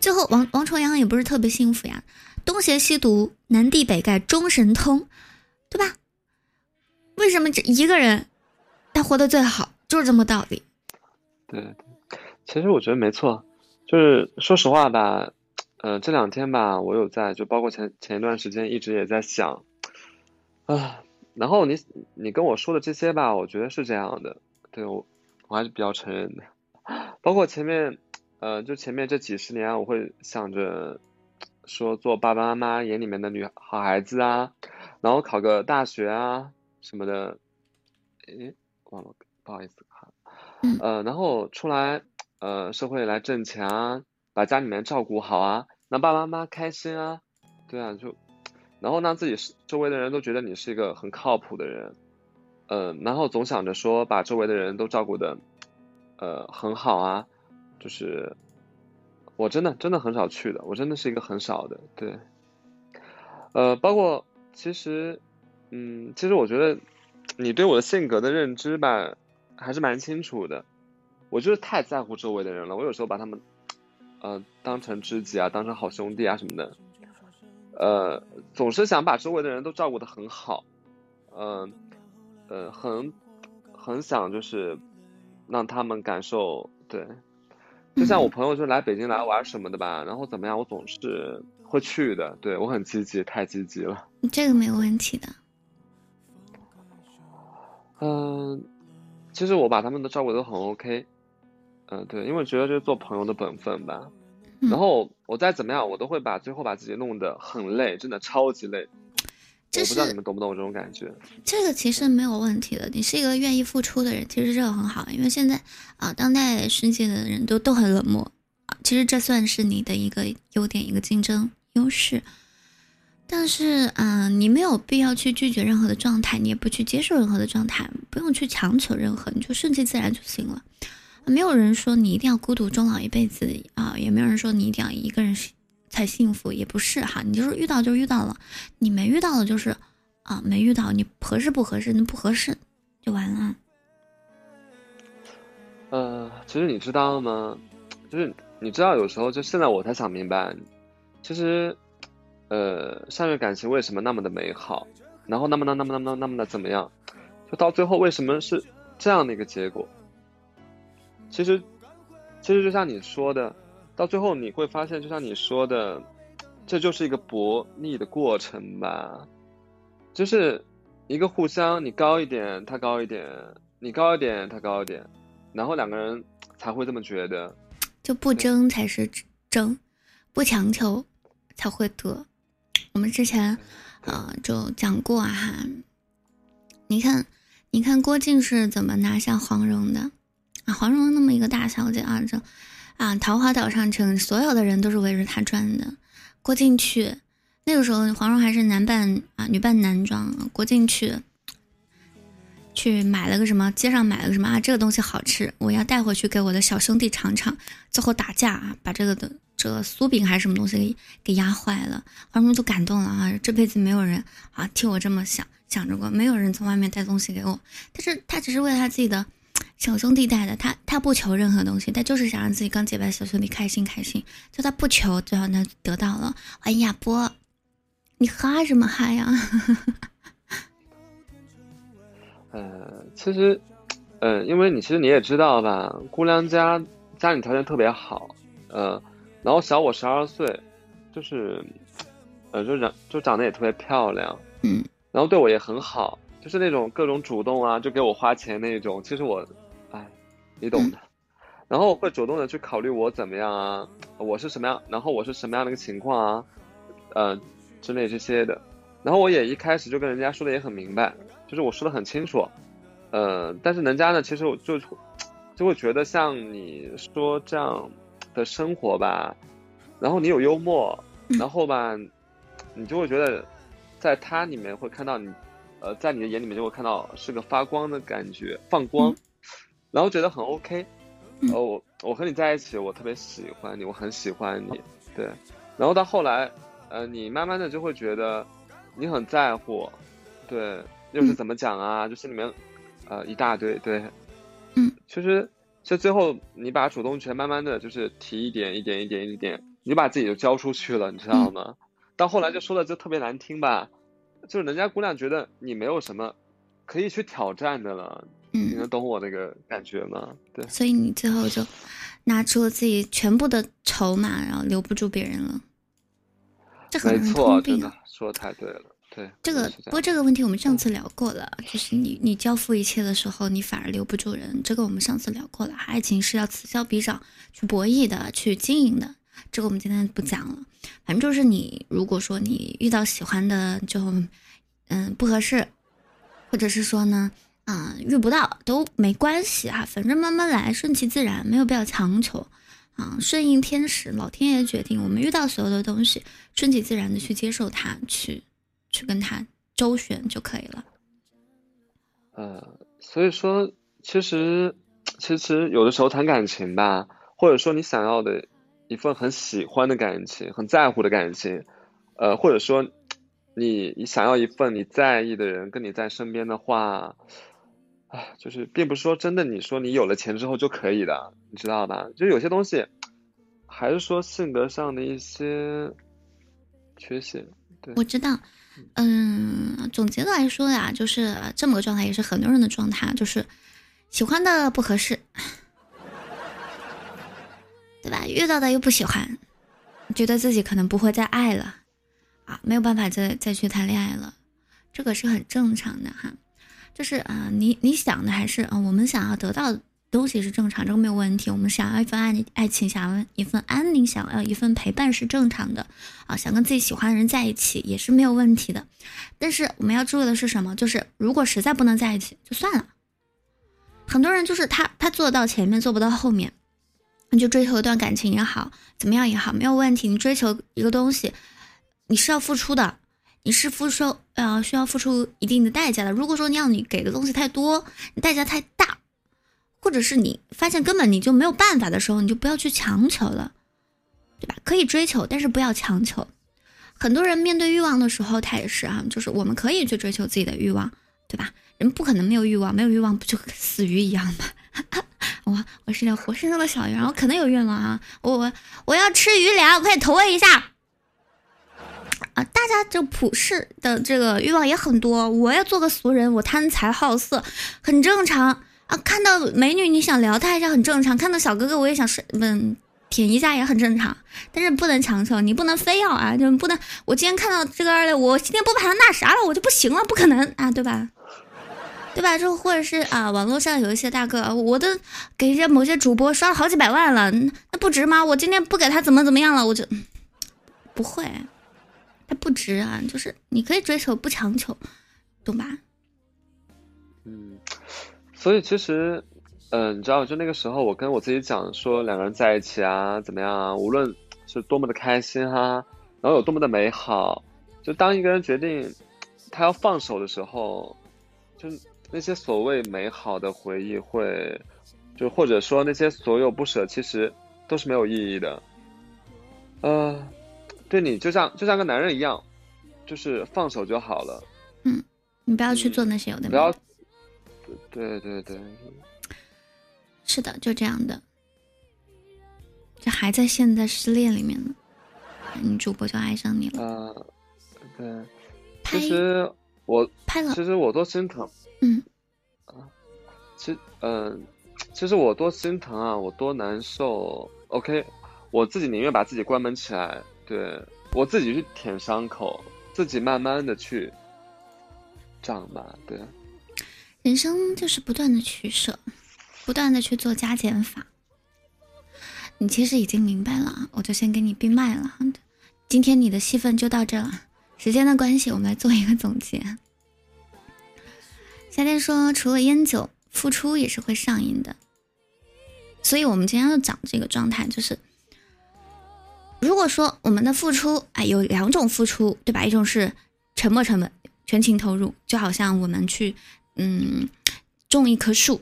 最后王王重阳也不是特别幸福呀，东邪西毒，南帝北丐，中神通。对吧？为什么这一个人他活得最好？就是这么道理。对，其实我觉得没错。就是说实话吧，呃，这两天吧，我有在，就包括前前一段时间，一直也在想啊。然后你你跟我说的这些吧，我觉得是这样的。对我我还是比较承认的。<laughs> 包括前面，呃，就前面这几十年，我会想着说做爸爸妈妈眼里面的女好孩子啊。然后考个大学啊什么的，诶，忘了，不好意思哈。呃，然后出来，呃，社会来挣钱啊，把家里面照顾好啊，让爸爸妈妈开心啊，对啊，就，然后让自己是周围的人都觉得你是一个很靠谱的人，嗯，然后总想着说把周围的人都照顾的，呃，很好啊，就是，我真的真的很少去的，我真的是一个很少的，对，呃，包括。其实，嗯，其实我觉得你对我的性格的认知吧，还是蛮清楚的。我就是太在乎周围的人了，我有时候把他们，呃，当成知己啊，当成好兄弟啊什么的，呃，总是想把周围的人都照顾的很好，嗯，呃，很很想就是让他们感受对，就像我朋友就来北京来玩什么的吧，然后怎么样，我总是。会去的，对我很积极，太积极了。这个没有问题的。嗯，其实我把他们都照顾都很 OK。嗯，对，因为觉得这是做朋友的本分吧。然后我再怎么样，我都会把最后把自己弄得很累，真的超级累。我不知道你们懂不懂我这种感觉。这个其实没有问题的，你是一个愿意付出的人，其实这个很好。因为现在啊，当代世界的人都都很冷漠啊，其实这算是你的一个优点，一个竞争。优势，但是，嗯，你没有必要去拒绝任何的状态，你也不去接受任何的状态，不用去强求任何，你就顺其自然就行了。没有人说你一定要孤独终老一辈子啊，也没有人说你一定要一个人才幸福，也不是哈，你就是遇到就遇到了，你没遇到的就是啊，没遇到，你合适不合适，那不合适就完了。呃，其实你知道吗？就是你知道，有时候就现在我才想明白。其实，呃，上月感情为什么那么的美好？然后那么那那么那么那么的怎么样？就到最后为什么是这样的一个结果？其实，其实就像你说的，到最后你会发现，就像你说的，这就是一个博弈的过程吧。就是一个互相，你高一点，他高一点；你高一点，他高一点，然后两个人才会这么觉得。就不争才是争，不强求。才会得。我们之前，呃，就讲过哈。你看，你看郭靖是怎么拿下黄蓉的？啊，黄蓉那么一个大小姐啊，这啊，桃花岛上城所有的人都是围着她转的。郭靖去，那个时候黄蓉还是男扮啊，女扮男装。郭靖去，去买了个什么？街上买了个什么啊？这个东西好吃，我要带回去给我的小兄弟尝尝。最后打架啊，把这个的。这个酥饼还是什么东西给给压坏了，黄蓉都感动了啊！这辈子没有人啊替我这么想想着过，没有人从外面带东西给我，但是他只是为了他自己的小兄弟带的，他他不求任何东西，他就是想让自己刚结拜的小兄弟开心开心，就他不求，最后他得到了。哎呀，波，你哈什么哈呀？<laughs> 呃，其实，呃，因为你其实你也知道吧，姑娘家家里条件特别好，呃。然后小我十二岁，就是，呃，就长就长得也特别漂亮，嗯，然后对我也很好，就是那种各种主动啊，就给我花钱那种。其实我，哎，你懂的。然后会主动的去考虑我怎么样啊，我是什么样，然后我是什么样的一个情况啊，呃，之类这些的。然后我也一开始就跟人家说的也很明白，就是我说的很清楚，呃，但是人家呢，其实我就就会觉得像你说这样的生活吧，然后你有幽默，然后吧，你就会觉得在他里面会看到你，呃，在你的眼里面就会看到是个发光的感觉，放光，然后觉得很 OK。呃，我我和你在一起，我特别喜欢你，我很喜欢你，对。然后到后来，呃，你慢慢的就会觉得你很在乎，对，又是怎么讲啊？就心里面，呃，一大堆，对。嗯。其实，其实最后你把主动权慢慢的就是提一点一点一点一点，你就把自己就交出去了，你知道吗？到后来就说的就特别难听吧，就是人家姑娘觉得你没有什么可以去挑战的了。你能懂我那个感觉吗？对，所以你最后就拿出了自己全部的筹码，然后留不住别人了。这很通病。说的太对了，对。这个不过这个问题我们上次聊过了，就是你你交付一切的时候，你反而留不住人。这个我们上次聊过了，爱情是要此消彼长去博弈的，去经营的。这个我们今天不讲了。反正就是你如果说你遇到喜欢的就嗯不合适，或者是说呢。嗯，遇不到都没关系哈，反正慢慢来，顺其自然，没有必要强求啊，顺应天时，老天爷决定。我们遇到所有的东西，顺其自然的去接受它，去去跟它周旋就可以了。呃，所以说，其实其实有的时候谈感情吧，或者说你想要的一份很喜欢的感情，很在乎的感情，呃，或者说你你想要一份你在意的人跟你在身边的话。啊，就是并不是说真的，你说你有了钱之后就可以的，你知道吧？就有些东西，还是说性格上的一些缺陷。对，我知道。嗯，总结的来说呀，就是这么个状态，也是很多人的状态，就是喜欢的不合适，对吧？遇到的又不喜欢，觉得自己可能不会再爱了，啊，没有办法再再去谈恋爱了，这个是很正常的哈。就是啊，你你想的还是啊，我们想要得到东西是正常，这个没有问题。我们想要一份爱爱情，想要一份安宁，想要一份陪伴是正常的啊。想跟自己喜欢的人在一起也是没有问题的。但是我们要注意的是什么？就是如果实在不能在一起，就算了。很多人就是他他做到前面做不到后面，你就追求一段感情也好，怎么样也好，没有问题。你追求一个东西，你是要付出的。你是付出呃需要付出一定的代价的。如果说你要你给的东西太多，你代价太大，或者是你发现根本你就没有办法的时候，你就不要去强求了，对吧？可以追求，但是不要强求。很多人面对欲望的时候，他也是啊，就是我们可以去追求自己的欲望，对吧？人不可能没有欲望，没有欲望不就死鱼一样吗？<laughs> 我我是条活生生的小鱼，我可能有愿望啊，我我我要吃鱼粮，快投我一下。啊，大家就普世的这个欲望也很多。我要做个俗人，我贪财好色，很正常啊。看到美女你想聊她一下很正常，看到小哥哥我也想睡，嗯，舔一下也很正常。但是不能强求，你不能非要啊，就不能。我今天看到这个二六，我今天不把他那啥了，我就不行了，不可能啊，对吧？对吧？就或者是啊，网络上有一些大哥，我都给人家某些主播刷了好几百万了，那不值吗？我今天不给他怎么怎么样了，我就不会。他不值啊，就是你可以追求，不强求，懂吧？嗯，所以其实，嗯，你知道，就那个时候，我跟我自己讲说，两个人在一起啊，怎么样啊？无论是多么的开心哈，然后有多么的美好，就当一个人决定他要放手的时候，就那些所谓美好的回忆会，就或者说那些所有不舍，其实都是没有意义的，呃。对你就像就像个男人一样，就是放手就好了。嗯，你不要去做那些有的。不要。对对对。是的，就这样的。这还在现在失恋里面呢，女主播就爱上你了。啊，对。其实我拍了。其实我多心疼。嗯。啊，其嗯，其实我多心疼啊，我多难受。OK，我自己宁愿把自己关门起来。对我自己去舔伤口，自己慢慢的去长吧。对，人生就是不断的取舍。不断的去做加减法。你其实已经明白了，我就先给你闭麦了。今天你的戏份就到这了，时间的关系，我们来做一个总结。夏天说，除了烟酒，付出也是会上瘾的。所以我们今天要讲这个状态，就是如果说我们的付出，哎，有两种付出，对吧？一种是沉没成本，全情投入，就好像我们去，嗯，种一棵树，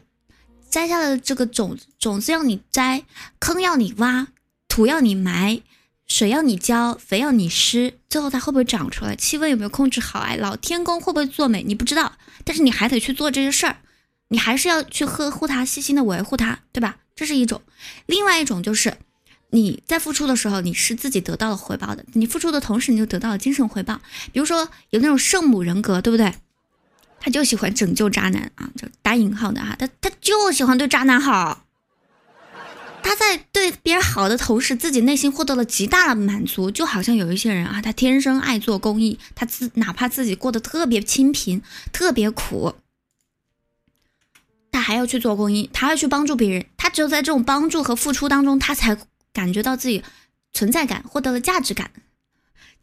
摘下的这个种种子要你摘，坑要你挖，土要你埋，水要你浇，肥要你施，最后它会不会长出来？气温有没有控制好？哎，老天公会不会作美？你不知道，但是你还得去做这些事儿，你还是要去呵护它，细心的维护它，对吧？这是一种，另外一种就是你在付出的时候，你是自己得到了回报的。你付出的同时，你就得到了精神回报。比如说有那种圣母人格，对不对？他就喜欢拯救渣男啊，就打引号的哈，他他就喜欢对渣男好。他在对别人好的同时，自己内心获得了极大的满足。就好像有一些人啊，他天生爱做公益，他自哪怕自己过得特别清贫、特别苦。他还要去做公益，他要去帮助别人，他只有在这种帮助和付出当中，他才感觉到自己存在感，获得了价值感。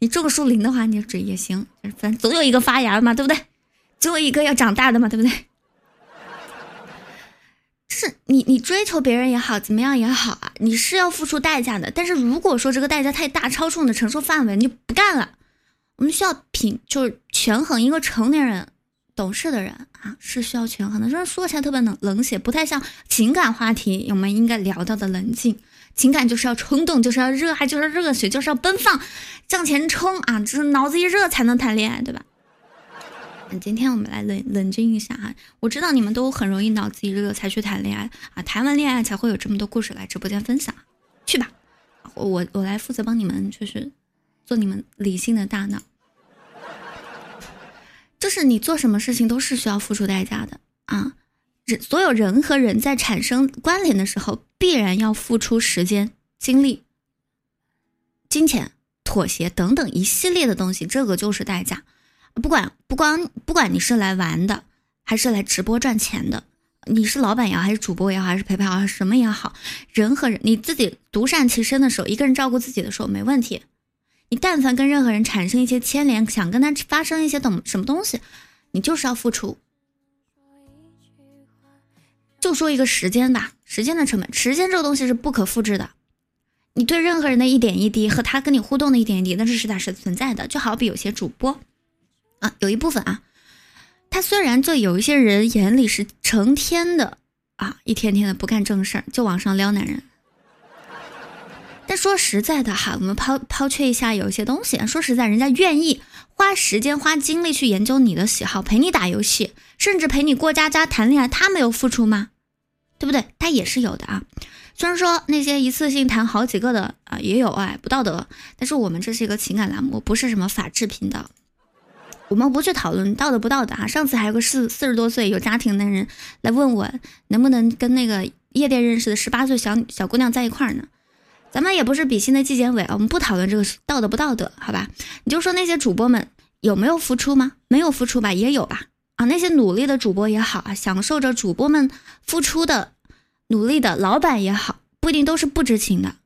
你种树林的话，你这也行，反正总有一个发芽的嘛，对不对？总有一个要长大的嘛，对不对？是你，你追求别人也好，怎么样也好啊，你是要付出代价的。但是如果说这个代价太大，超出你的承受范围，你就不干了。我们需要品，就是权衡一个成年人。懂事的人啊，是需要权衡的。就是说起来特别冷冷血，不太像情感话题。我们应该聊到的冷静，情感就是要冲动，就是要热爱，就是要热血，就是要奔放，向前冲啊！就是脑子一热才能谈恋爱，对吧？今天我们来冷冷静一下啊！我知道你们都很容易脑子一热才去谈恋爱啊，谈完恋爱才会有这么多故事来直播间分享。去吧，我我来负责帮你们，就是做你们理性的大脑。就是你做什么事情都是需要付出代价的啊！人所有人和人在产生关联的时候，必然要付出时间、精力、金钱、妥协等等一系列的东西，这个就是代价。不管不光不管你是来玩的，还是来直播赚钱的，你是老板也好，还是主播也好，还是陪陪好，什么也好，人和人你自己独善其身的时候，一个人照顾自己的时候没问题。你但凡跟任何人产生一些牵连，想跟他发生一些懂什么东西，你就是要付出。就说一个时间吧，时间的成本，时间这个东西是不可复制的。你对任何人的一点一滴和他跟你互动的一点一滴，那是实打实存在的。就好比有些主播啊，有一部分啊，他虽然在有一些人眼里是成天的啊，一天天的不干正事儿，就往上撩男人。但说实在的哈，我们抛抛却一下有一些东西。说实在，人家愿意花时间、花精力去研究你的喜好，陪你打游戏，甚至陪你过家家、谈恋爱，他没有付出吗？对不对？他也是有的啊。虽然说那些一次性谈好几个的啊也有哎，不道德。但是我们这是一个情感栏目，不是什么法制频道，我们不去讨论道德不道德啊。上次还有个四四十多岁有家庭的人来问我，能不能跟那个夜店认识的十八岁小小姑娘在一块儿呢？咱们也不是比心的纪检委啊，我们不讨论这个道德不道德，好吧？你就说那些主播们有没有付出吗？没有付出吧，也有吧？啊，那些努力的主播也好啊，享受着主播们付出的努力的老板也好，不一定都是不知情的，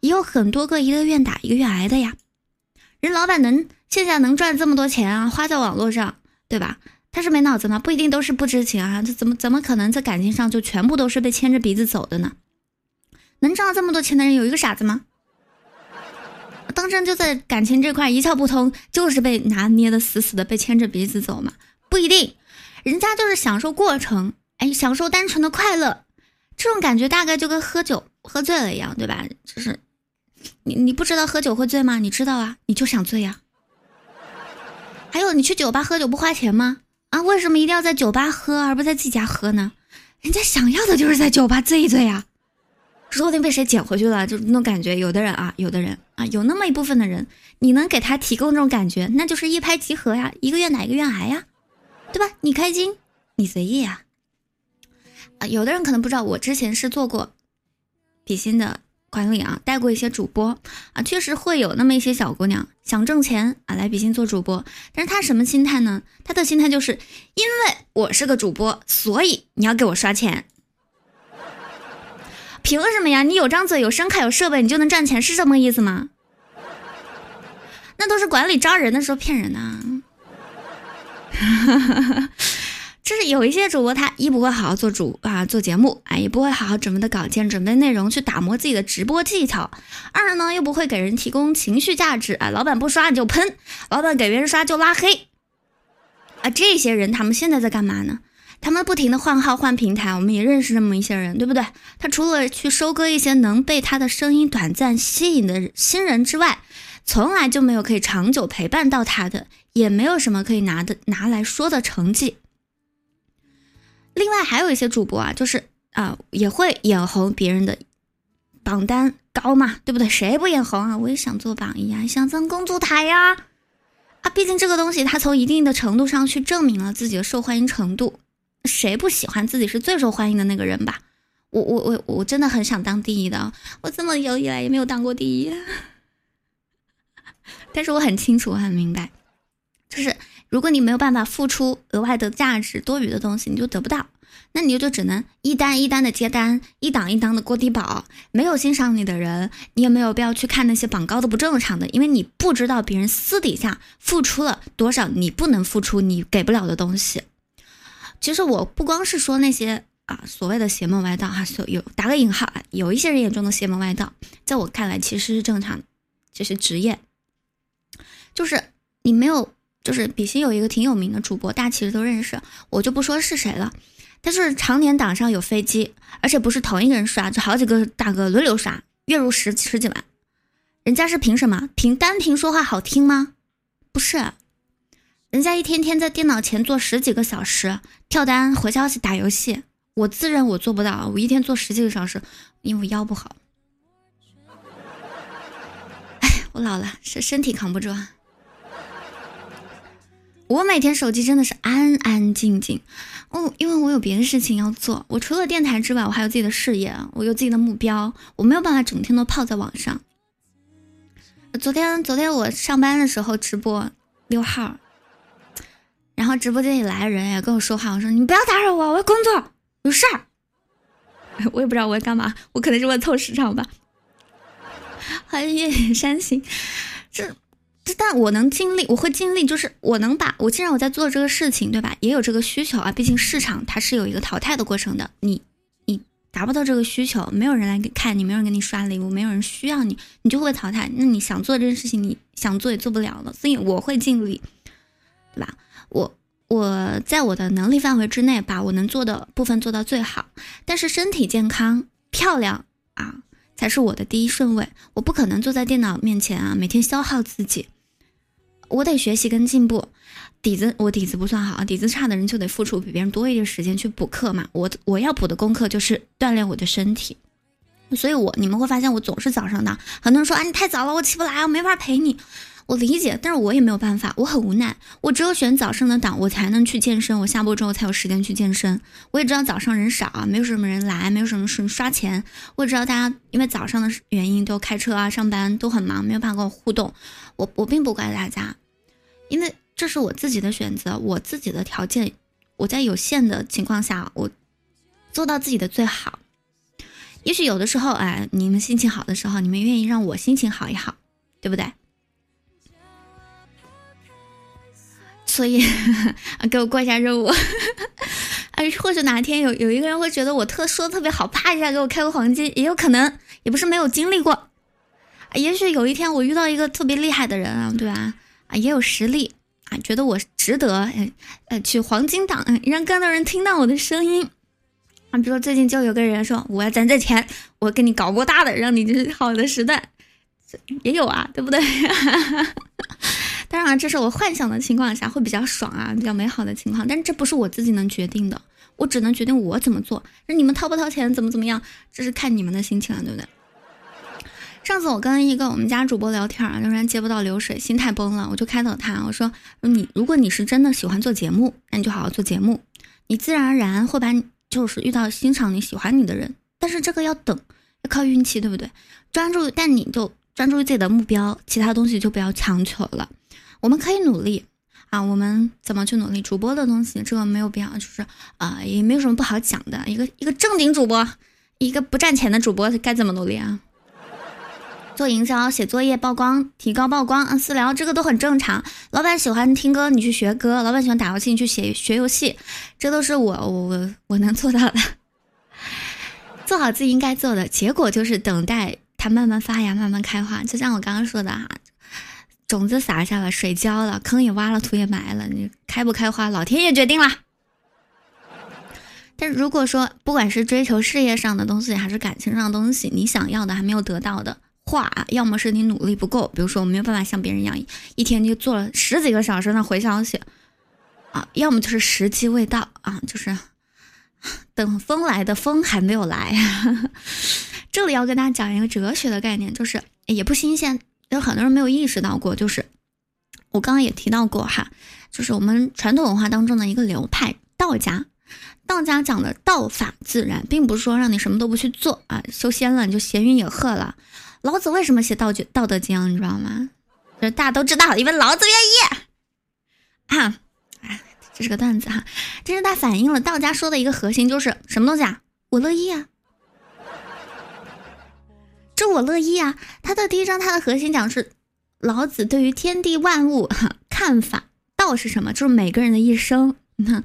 也有很多个一个愿打一个愿挨的呀。人老板能线下能赚这么多钱啊，花在网络上，对吧？他是没脑子吗？不一定都是不知情啊，这怎么怎么可能在感情上就全部都是被牵着鼻子走的呢？能赚这么多钱的人有一个傻子吗？当真就在感情这块一窍不通，就是被拿捏的死死的，被牵着鼻子走吗？不一定，人家就是享受过程，哎，享受单纯的快乐，这种感觉大概就跟喝酒喝醉了一样，对吧？就是你你不知道喝酒会醉吗？你知道啊，你就想醉呀。还有你去酒吧喝酒不花钱吗？啊，为什么一定要在酒吧喝而不在自己家喝呢？人家想要的就是在酒吧醉一醉呀。说不定被谁捡回去了，就那种感觉。有的人啊，有的人啊，有那么一部分的人，你能给他提供这种感觉，那就是一拍即合呀，一个愿打一个愿挨呀，对吧？你开心，你随意呀。啊，有的人可能不知道，我之前是做过比心的管理啊，带过一些主播啊，确实会有那么一些小姑娘想挣钱啊，来比心做主播。但是她什么心态呢？她的心态就是因为我是个主播，所以你要给我刷钱。凭什么呀？你有张嘴，有声卡，有设备，你就能赚钱，是这么个意思吗？那都是管理招人的时候骗人的。<laughs> 就是有一些主播，他一不会好好做主啊做节目，啊，也不会好好准备的稿件、准备内容去打磨自己的直播技巧；二呢，又不会给人提供情绪价值啊，老板不刷你就喷，老板给别人刷就拉黑啊。这些人他们现在在干嘛呢？他们不停的换号换平台，我们也认识这么一些人，对不对？他除了去收割一些能被他的声音短暂吸引的新人之外，从来就没有可以长久陪伴到他的，也没有什么可以拿的拿来说的成绩。另外还有一些主播啊，就是啊也会眼红别人的榜单高嘛，对不对？谁不眼红啊？我也想做榜一啊，想上公主台呀！啊，毕竟这个东西它从一定的程度上去证明了自己的受欢迎程度，谁不喜欢自己是最受欢迎的那个人吧？我我我我真的很想当第一的，我这么久以来也没有当过第一，<laughs> 但是我很清楚，我很明白，就是。如果你没有办法付出额外的价值、多余的东西，你就得不到，那你就只能一单一单的接单，一档一档的过低保。没有欣赏你的人，你也没有必要去看那些榜高的不正常的，因为你不知道别人私底下付出了多少，你不能付出，你给不了的东西。其实我不光是说那些啊所谓的邪门歪道哈，所有打个引号啊，有一些人眼中的邪门歪道，在我看来其实是正常的，这是职业，就是你没有。就是比心有一个挺有名的主播，大家其实都认识，我就不说是谁了。但是常年档上有飞机，而且不是同一个人刷，就好几个大哥轮流刷，月入十十几万。人家是凭什么？凭单凭说话好听吗？不是，人家一天天在电脑前坐十几个小时，跳单、回消息、打游戏。我自认我做不到，我一天坐十几个小时，因为我腰不好。<laughs> 哎，我老了，身身体扛不住啊。我每天手机真的是安安静静，哦，因为我有别的事情要做。我除了电台之外，我还有自己的事业，我有自己的目标，我没有办法整天都泡在网上。昨天，昨天我上班的时候直播溜号，然后直播间里来人也跟我说话，我说你不要打扰我，我要工作，有事儿。<laughs> 我也不知道我要干嘛，我可能是为了凑时长吧。<laughs> 欢迎月夜山行，这。但我能尽力，我会尽力，就是我能把我既然我在做这个事情，对吧？也有这个需求啊，毕竟市场它是有一个淘汰的过程的。你你达不到这个需求，没有人来看你，没有人给你刷礼物，没有人需要你，你就会淘汰。那你想做这件事情，你想做也做不了了。所以我会尽力，对吧？我我在我的能力范围之内，把我能做的部分做到最好。但是身体健康、漂亮啊，才是我的第一顺位。我不可能坐在电脑面前啊，每天消耗自己。我得学习跟进步，底子我底子不算好，底子差的人就得付出比别人多一点时间去补课嘛。我我要补的功课就是锻炼我的身体，所以我你们会发现我总是早上的。很多人说啊你太早了，我起不来，我没法陪你。我理解，但是我也没有办法，我很无奈。我只有选早上的档，我才能去健身。我下播之后才有时间去健身。我也知道早上人少啊，没有什么人来，没有什么事刷钱。我也知道大家因为早上的原因都开车啊，上班都很忙，没有办法跟我互动。我我并不怪大家，因为这是我自己的选择，我自己的条件，我在有限的情况下，我做到自己的最好。也许有的时候，哎，你们心情好的时候，你们愿意让我心情好一好，对不对？所以，<laughs> 给我过一下任务，<laughs> 哎，或者哪天有有一个人会觉得我特说的特别好，啪一下给我开个黄金，也有可能，也不是没有经历过。也许有一天我遇到一个特别厉害的人啊，对吧？啊，也有实力啊，觉得我值得，呃，去黄金档，让更多人听到我的声音啊。比如说最近就有个人说我要攒这钱，我给你搞过大的，让你就是好的时代，也有啊，对不对？<laughs> 当然，这是我幻想的情况下会比较爽啊，比较美好的情况。但这不是我自己能决定的，我只能决定我怎么做。那你们掏不掏钱，怎么怎么样，这是看你们的心情了，对不对？上次我跟一个我们家主播聊天仍，然接不到流水，心态崩了，我就开导他，我说：你如果你是真的喜欢做节目，那你就好好做节目，你自然而然会把你就是遇到欣赏你喜欢你的人。但是这个要等，要靠运气，对不对？专注，但你就专注于自己的目标，其他东西就不要强求了。我们可以努力啊，我们怎么去努力？主播的东西，这个没有必要，就是啊，也没有什么不好讲的。一个一个正经主播，一个不赚钱的主播该怎么努力啊？做营销、写作业、曝光、提高曝光、私聊，这个都很正常。老板喜欢听歌，你去学歌；老板喜欢打游戏，你去写学游戏，这都是我我我我能做到的。<laughs> 做好自己应该做的，结果就是等待它慢慢发芽、慢慢开花。就像我刚刚说的哈，种子撒下了，水浇了，坑也挖了，土也埋了，你开不开花，老天爷决定了。但如果说不管是追求事业上的东西，还是感情上的东西，你想要的还没有得到的。话，要么是你努力不够，比如说我没有办法像别人一样一天就做了十几个小时的回消息啊，要么就是时机未到啊，就是 <laughs> 等风来的风还没有来。<laughs> 这里要跟大家讲一个哲学的概念，就是也不新鲜，有很多人没有意识到过，就是我刚刚也提到过哈，就是我们传统文化当中的一个流派道家，道家讲的道法自然，并不是说让你什么都不去做啊，修仙了你就闲云野鹤了。老子为什么写道《道德经》？你知道吗？就是大家都知道，因为老子愿意。啊，哎，这是个段子哈。这是它反映了道家说的一个核心，就是什么东西啊？我乐意啊。这我乐意啊。他的第一章，他的核心讲是老子对于天地万物哈看法。道是什么？就是每个人的一生。那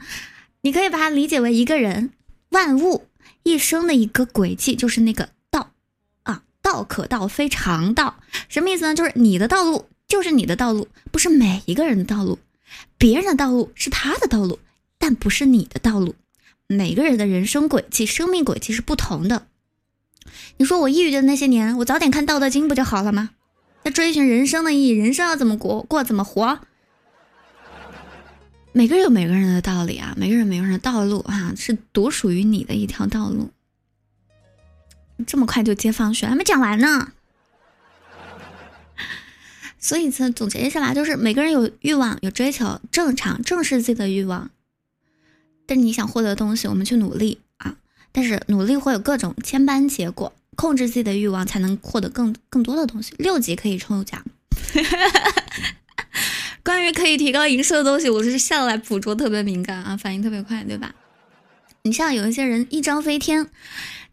你可以把它理解为一个人万物一生的一个轨迹，就是那个。可道非常道，什么意思呢？就是你的道路就是你的道路，不是每一个人的道路。别人的道路是他的道路，但不是你的道路。每个人的人生轨迹、生命轨迹是不同的。你说我抑郁的那些年，我早点看《道德经》不就好了吗？在追寻人生的意义，人生要怎么过，过怎么活？每个人有每个人的道理啊，每个人每个人的道路啊，是独属于你的一条道路。这么快就接放学，还没讲完呢。<laughs> 所以，这总结一下吧就是，每个人有欲望、有追求，正常，正视自己的欲望。但是你想获得的东西，我们去努力啊。但是努力会有各种千般结果，控制自己的欲望，才能获得更更多的东西。六级可以抽奖。<laughs> 关于可以提高营收的东西，我是向来捕捉特别敏感啊，反应特别快，对吧？你像有一些人一张飞天。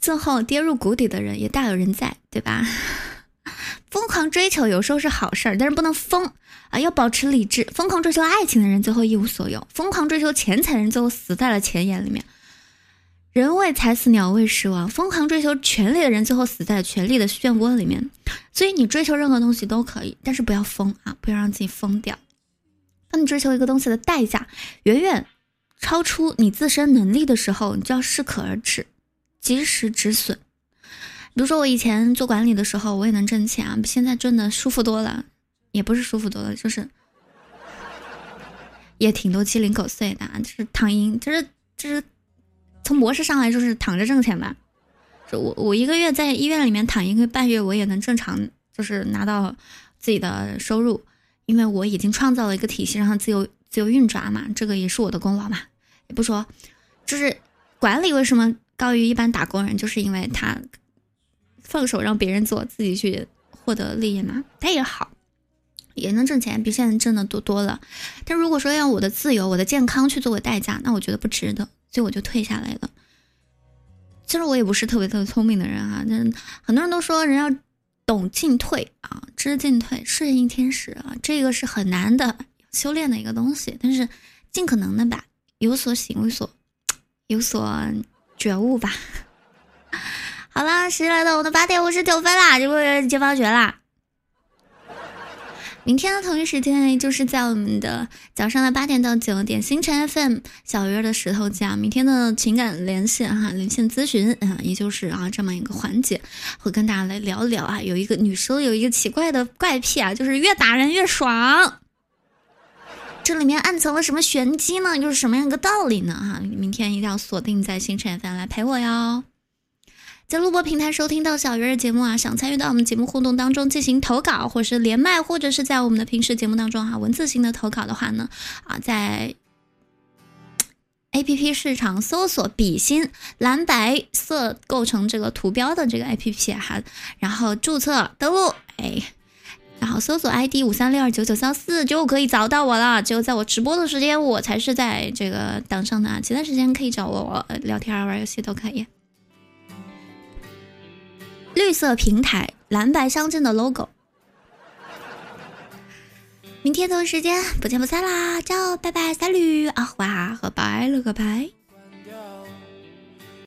最后跌入谷底的人也大有人在，对吧？<laughs> 疯狂追求有时候是好事儿，但是不能疯啊，要保持理智。疯狂追求爱情的人最后一无所有，疯狂追求钱财的人最后死在了钱眼里面。人为财死，鸟为食亡。疯狂追求权力的人最后死在了权力的漩涡里面。所以你追求任何东西都可以，但是不要疯啊，不要让自己疯掉。当你追求一个东西的代价远远超出你自身能力的时候，你就要适可而止。及时止损。比如说，我以前做管理的时候，我也能挣钱啊，现在挣的舒服多了。也不是舒服多了，就是也挺多鸡零狗碎的，就是躺赢，就是就是从模式上来就是躺着挣钱吧。就我我一个月在医院里面躺一个半月，我也能正常就是拿到自己的收入，因为我已经创造了一个体系，让它自由自由运转嘛。这个也是我的功劳嘛。也不说，就是管理为什么？高于一般打工人，就是因为他放手让别人做，自己去获得利益嘛。他也好，也能挣钱，比现在挣的多多了。但如果说要我的自由、我的健康去作为代价，那我觉得不值得，所以我就退下来了。其实我也不是特别特别聪明的人啊，但很多人都说人要懂进退啊，知进退，顺应天时啊，这个是很难的修炼的一个东西。但是尽可能的吧，有所行，有所有所。觉悟吧，好啦，时间来到我的八点五十九分啦，这不接放学啦。明天的同一时间，就是在我们的早上的八点到九点，星辰 FM 小鱼儿的石头家，明天的情感连线哈，连线咨询啊，也就是啊这么一个环节，会跟大家来聊聊啊。有一个女生有一个奇怪的怪癖啊，就是越打人越爽。这里面暗藏了什么玄机呢？又是什么样一个道理呢？哈，明天一定要锁定在星辰 FM 来陪我哟。在录播平台收听到小鱼儿节目啊，想参与到我们节目互动当中进行投稿，或是连麦，或者是在我们的平时节目当中哈文字型的投稿的话呢，啊，在 A P P 市场搜索比心蓝白色构成这个图标的这个 A P P 哈，然后注册登录，哎。然后搜索 ID 五三六二九九三四就可以找到我了。只有在我直播的时间，我才是在这个档上的，其他时间可以找我聊天、玩游戏都可以。绿色平台，蓝白相间的 logo。明天同一时间不见不散啦叫拜拜，三驴啊，哇和拜了个拜。